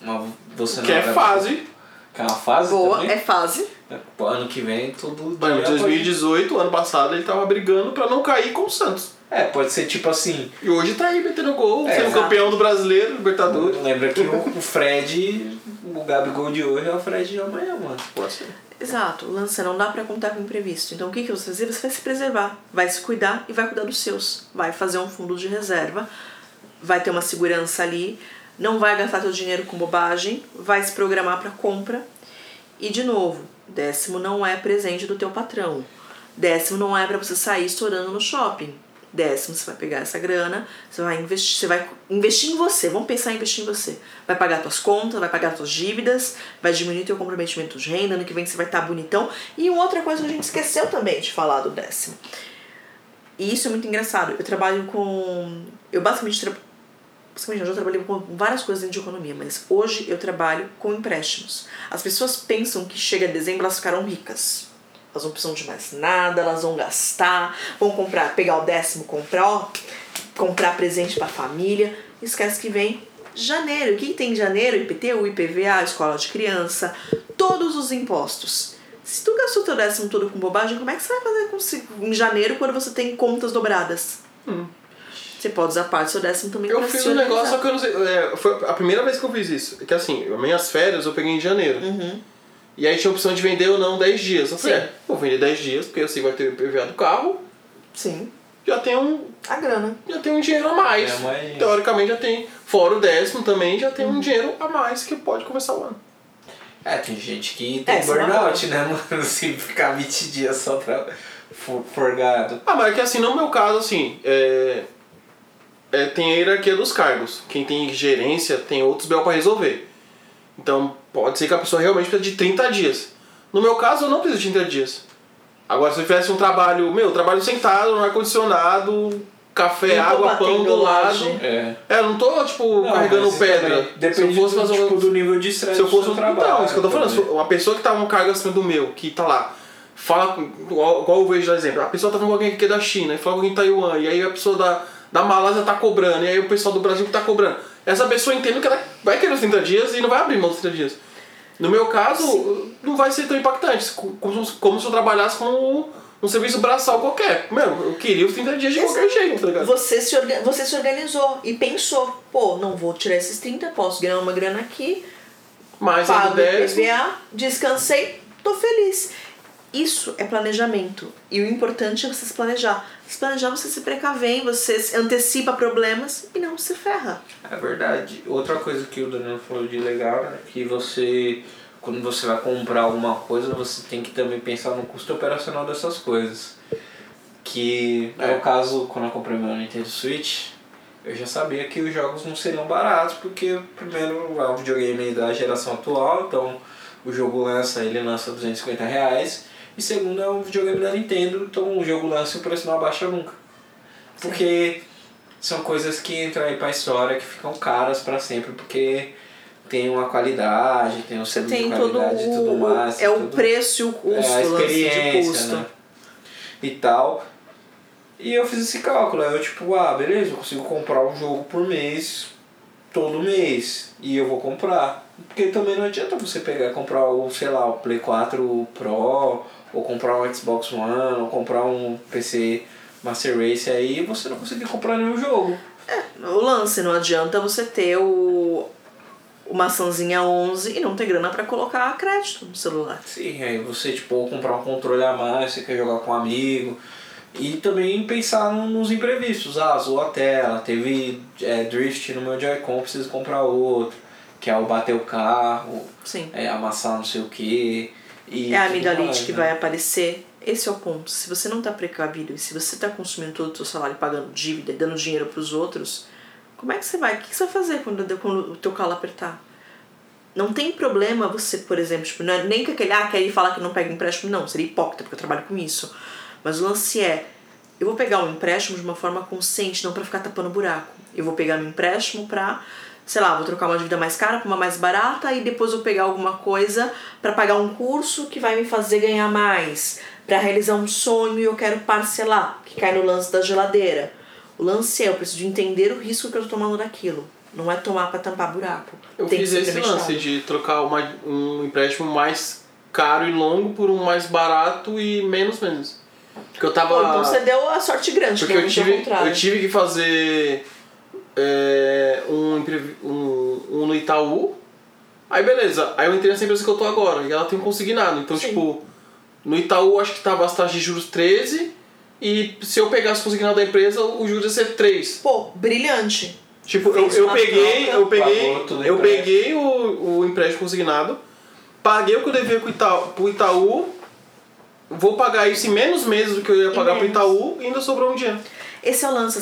Uma, você Que não é vai- fase. Que é uma fase Boa, também. é fase. Pô, Ano que vem, todo em 2018, ano passado, ele tava brigando pra não cair com o Santos. É, pode ser tipo assim. E hoje tá aí metendo gol, É, sendo exato. campeão do brasileiro, Libertadores. Lembra que o, o Fred, o Gabigol de hoje é o Fred de amanhã, mano. Pode ser. Exato, é não dá pra contar com imprevisto. Então o que, que você vai fazer? Você vai se preservar, vai se cuidar e vai cuidar dos seus. Vai fazer um fundo de reserva, vai ter uma segurança ali, não vai gastar teu dinheiro com bobagem, vai se programar para compra. E de novo, décimo não é presente do teu patrão. Décimo não é para você sair estourando no shopping. Décimo, você vai pegar essa grana, você vai investir, você vai investir em você. Vamos pensar em investir em você. Vai pagar tuas contas, vai pagar tuas dívidas, vai diminuir teu comprometimento de renda, ano que vem você vai estar bonitão. E outra coisa que a gente esqueceu também de falar do décimo. E isso é muito engraçado. Eu trabalho com. Eu basicamente, tra... basicamente eu já trabalhei com várias coisas dentro de economia, mas hoje eu trabalho com empréstimos. As pessoas pensam que chega dezembro elas ficarão ricas. Elas não precisam de mais nada, elas vão gastar, vão comprar, pegar o décimo, comprar, ó, comprar presente pra família. Esquece que vem janeiro. O que tem em janeiro? IPTU, IPVA, escola de criança, todos os impostos. Se tu gastou teu décimo todo com bobagem, como é que você vai fazer com em janeiro quando você tem contas dobradas? Você pode usar parte do seu décimo também Eu fiz um negócio, só que eu não sei. é, foi a primeira vez que eu fiz isso. É que assim, minhas férias eu peguei em janeiro. Uhum. E aí tinha a opção de vender ou não 10 dias. Eu falei, Sim. é, vou vender 10 dias, porque eu sei que vai ter o IPVA do carro, Sim, já tem um, a grana. já tem um dinheiro a mais. É, mas- Teoricamente já tem, fora o décimo também, já tem Uhum. um dinheiro a mais que pode começar o ano. É, tem gente que tem É, isso é burnout, né, mano? Se ficar 20 dias só pra for- forgado. Ah, mas é que assim, no meu caso, assim, é, é, tem a hierarquia dos cargos. Quem tem gerência tem outros BO para resolver. Então pode ser que a pessoa realmente precise de 30 dias. No meu caso, eu não preciso de 30 dias. Agora, se eu tivesse um trabalho, meu, trabalho sentado, no ar-condicionado, café, Eu tô água, pão do lado. laje. É. É, eu não tô, tipo, Não, carregando pedra. Depende se eu fosse do, fazer tipo, um... do nível de estresse Se eu do fosse seu um trabalho. Então, isso que eu tô falando. também. Uma pessoa que tá um cargo acima do meu, que tá lá, fala, igual, eu vejo no exemplo, a pessoa tá falando com alguém que é da China, e fala com alguém de Taiwan, e aí a pessoa da, da Malásia tá cobrando, e aí o pessoal do Brasil que tá cobrando. Essa pessoa entende que ela vai querer os 30 dias e não vai abrir mão dos 30 dias. No meu caso, não vai ser tão impactante, como, como se eu trabalhasse com um serviço braçal qualquer. Meu, eu queria os 30 dias de qualquer jeito, tá ligado? Você se, orga- você se organizou e pensou, pô, não vou tirar esses 30, posso ganhar uma grana aqui, Mas pago 10. IPVA, descansei, tô feliz. Isso é planejamento. E o importante é você se planejar. Se planejar, você se precavém, você se antecipa problemas e não se ferra. É verdade. Outra coisa que o Danilo falou de legal é que você, quando você vai comprar alguma coisa, você tem que também pensar no custo operacional dessas coisas. Que no É. meu caso, quando eu comprei meu Nintendo Switch, eu já sabia que os jogos não seriam baratos, porque primeiro é um videogame da geração atual, então o jogo lança, ele lança 250 reais. E segundo, é um videogame da Nintendo, então o jogo lança e o preço não abaixa nunca. Porque são coisas que entram aí pra história que ficam caras pra sempre, porque tem uma qualidade, tem um selo de tem todo qualidade e tudo o. mais. É o tudo- preço e o custo, é, a o lance de experiência, custo. né? E tal. E eu fiz esse cálculo, aí eu tipo, ah, beleza, eu consigo comprar um jogo por mês, todo mês, e eu vou comprar. Porque também não adianta você pegar e comprar o, sei lá, o Play 4 Pro, ou comprar um Xbox One, ou comprar um PC Master Race aí e você não conseguir comprar nenhum jogo. O lance, não adianta você ter o. O maçãzinha 11 e não ter grana pra colocar crédito no celular. Sim, aí você tipo ou comprar um controle a mais, você quer jogar com um amigo. E também pensar no- nos imprevistos. Ah, zoou a tela, teve é, drift no meu Joy-Con, preciso comprar outro. Que é o bater o carro, Sim. é, amassar não sei o que. É a amidalite que vai aparecer. Esse é o ponto. Se você não tá precavido e se você tá consumindo todo o seu salário pagando dívida e dando dinheiro pros outros, como é que você vai? O que você vai fazer quando, quando o teu calo apertar? Não tem problema você, por exemplo, tipo, não é nem que aquele, ah, quer ir falar que não pega empréstimo, não, seria hipócrita, porque eu trabalho com isso. Mas o lance é, eu vou pegar um empréstimo de uma forma consciente, não pra ficar tapando buraco. Eu vou pegar meu empréstimo pra, sei lá, vou trocar uma dívida mais cara por uma mais barata e depois vou pegar alguma coisa pra pagar um curso que vai me fazer ganhar mais, Pra realizar um sonho e eu quero parcelar, que cai no lance da geladeira. O lance é, eu preciso de entender o risco que eu tô tomando daquilo. Não é tomar pra tampar buraco. Eu Tem fiz esse lance de trocar uma, um empréstimo mais caro e longo por um mais barato e menos menos. Porque eu tava. Pô, então você deu a sorte grande, Porque que eu tive, eu tive que fazer é, um, um, um no Itaú. Aí beleza, aí eu entrei nessa empresa que eu tô agora e ela tem um consignado. Então, Sim. tipo, no Itaú acho que tava as taxas de juros 13 e se eu pegasse o consignado da empresa, o juros ia ser 3. Pô, brilhante. Tipo, eu, eu peguei, troca, eu peguei, eu peguei o, o empréstimo consignado, paguei o que eu devia pro Itaú, pro Itaú vou pagar isso em menos meses do que eu ia pagar pro. Itaú e ainda sobrou um dinheiro. Esse é o lance.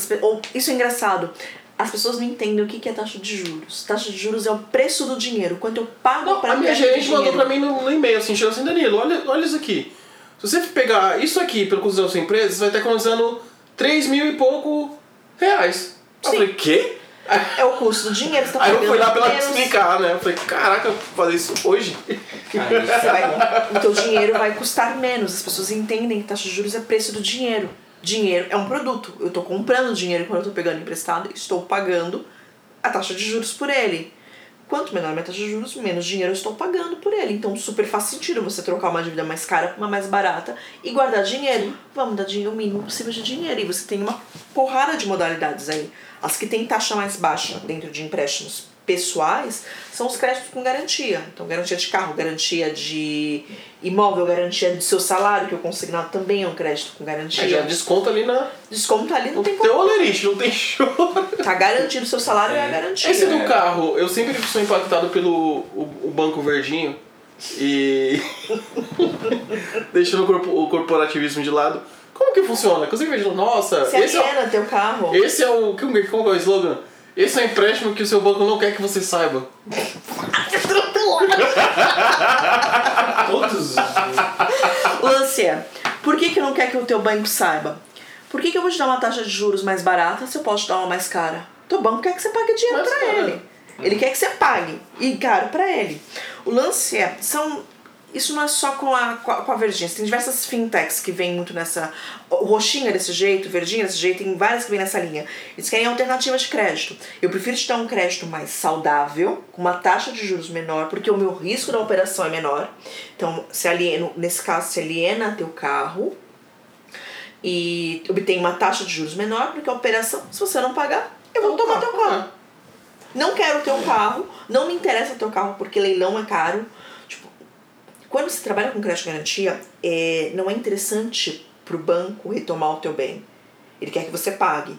isso é engraçado. As pessoas não entendem o que que é taxa de juros. Taxa de juros é o preço do dinheiro. Quanto eu pago pra a minha gerente mandou pra mim no, no e-mail assim, chegou assim, Danilo, olha, olha isso aqui. Se você pegar isso aqui pelo custo da sua empresa, você vai estar economizando 3 mil e pouco reais. Eu Sim. falei, quê? É o custo do dinheiro. Você tá Aí eu fui lá pra ela explicar, né? Eu falei, caraca, eu vou fazer isso hoje. Aí, vai, o teu dinheiro vai custar menos. As pessoas entendem que taxa de juros é preço do dinheiro. Dinheiro é um produto. Eu tô comprando dinheiro quando eu tô pegando emprestado, estou pagando a taxa de juros por ele. Quanto menor a minha taxa de juros, menos dinheiro eu estou pagando por ele. Então super faz sentido você trocar uma dívida mais cara por uma mais barata e guardar dinheiro. Vamos dar dinheiro o mínimo possível de dinheiro. E você tem uma porrada de modalidades aí. As que têm taxa mais baixa dentro de empréstimos pessoais são os créditos com garantia. Então, garantia de carro, garantia de imóvel, garantia do seu salário, que o consignado também é um crédito com Aí já garantia. desconta ali na. Desconto ali, não tem teu como. olerite, não tem choro. Tá garantido o seu salário, é, a garantia. Esse do É. carro, eu sempre sou impactado pelo o, o banco verdinho e. deixando o, corpo- o corporativismo de lado. Como que funciona? Consegue ver, nossa, Você esse é, teu carro. o, esse é o. Como que como é o slogan? Esse é o empréstimo que o seu banco não quer que você saiba. Todos os. O lance é, por que, que não quer que o teu banco saiba? Por que, que eu vou te dar uma taxa de juros mais barata se eu posso te dar uma mais cara? Teu banco quer que você pague dinheiro Mais pra cara. ele. Ele quer que você pague. E caro pra ele. O lance é, são. Isso não é só com a, com a, com a Verdinha. Tem diversas fintechs que vêm muito nessa. É desse jeito, é desse jeito, tem várias que vêm nessa linha. Eles querem alternativas de crédito. Eu prefiro te dar um crédito mais saudável, com uma taxa de juros menor, porque o meu risco da operação é menor. Então, se aliena, nesse caso, se aliena teu carro e obtém uma taxa de juros menor, porque a operação, se você não pagar, eu vou tomar teu carro. Não quero o teu carro, não me interessa o teu carro porque leilão é caro. Quando você trabalha com crédito garantia, é, não é interessante pro banco retomar o teu bem. Ele quer que você pague.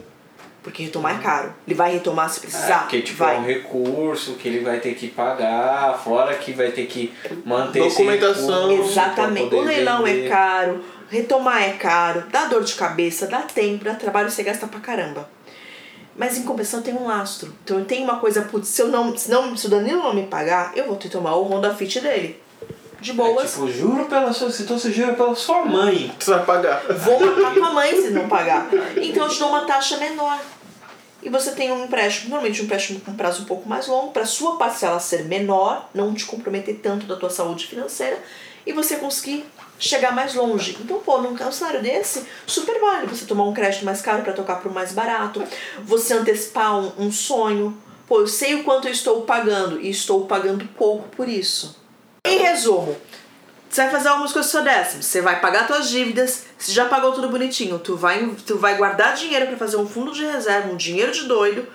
Porque retomar é caro. Ele vai retomar se É, precisar? porque tipo, vai. é um recurso que ele vai ter que pagar, fora que vai ter que manter esse Documentação. Exatamente. poder O leilão vender. é caro, retomar é caro, dá dor de cabeça, dá tempo, dá trabalho e você gasta pra caramba. Mas em compensação tem um lastro. Então eu tenho uma coisa, putz, se, eu não, se, não, se o Danilo não me pagar, eu vou ter que tomar o Honda Fit dele. De É, boas. tipo, juro pela sua. Então você jura pela sua mãe. Você vai pagar. Vou matar tua mãe se não pagar. Então eu te dou uma taxa menor. E você tem um empréstimo, normalmente um empréstimo com prazo um pouco mais longo, para sua parcela ser menor, não te comprometer tanto da tua saúde financeira e você conseguir chegar mais longe. Então, pô, num cenário desse, super vale você tomar um crédito mais caro para tocar pro mais barato, você antecipar um, um sonho. Pô, eu sei o quanto eu estou pagando e estou pagando pouco por isso. Em resumo, você vai fazer algumas coisas com o seu décimo. Você vai pagar suas dívidas. Se já pagou tudo bonitinho, tu vai, tu vai guardar dinheiro para fazer um fundo de reserva, um dinheiro de doido.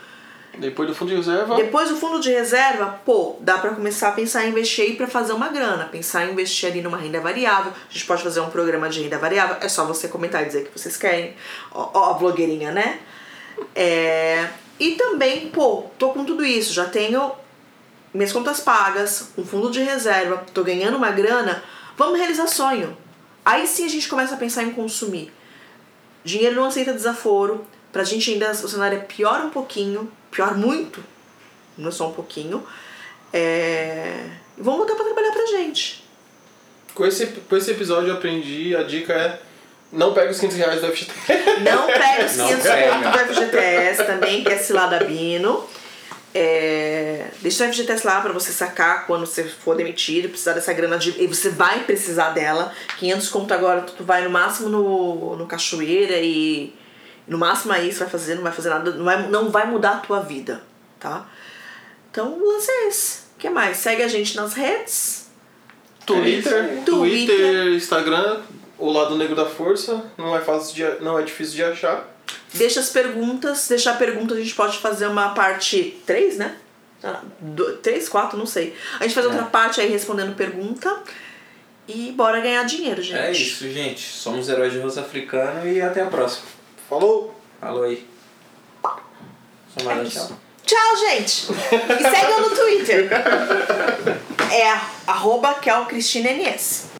Depois do fundo de reserva. Depois do fundo de reserva, pô, dá para começar a pensar em investir aí para fazer uma grana, pensar em investir ali numa renda variável. A gente pode fazer um programa de renda variável. É só você comentar e dizer que vocês querem. Ó, ó a blogueirinha, né? É, e também, pô, tô com tudo isso, já tenho minhas contas pagas, um fundo de reserva, tô ganhando uma grana, vamos realizar sonho. Aí sim a gente começa a pensar em consumir. Dinheiro não aceita desaforo. Pra gente ainda o cenário é pior um pouquinho, pior muito, não é só um pouquinho. É... Vamos voltar pra trabalhar pra gente. Com esse, com esse episódio eu aprendi, a dica é não pega os 500 reais do FGTS. Não pega os Não 500 pega. pontos do FGTS também, que é cilada Bino. É, deixa o FGTS lá pra você sacar quando você for demitido, precisar dessa grana de. E você vai precisar dela. 500 conto agora, tu vai no máximo no, no Cachoeira e. No máximo aí você vai fazer, não vai fazer nada, não vai, não vai mudar a tua vida, tá? Então lance é esse. O que mais? Segue a gente nas redes. Twitter, Twitter. Twitter, Instagram, o lado negro da força, não é fácil de, não é difícil de achar. Deixa as perguntas. Deixa a pergunta, a gente pode fazer uma parte 3, né? 3, 4, não sei. A gente faz outra parte aí respondendo pergunta. E bora ganhar dinheiro, gente. É isso, gente. Somos heróis de rosto africano e até a próxima. Falou! Falou aí. Samara, É tchau. Tchau, gente! E segue eu no Twitter. É arroba Kel Cristina NS.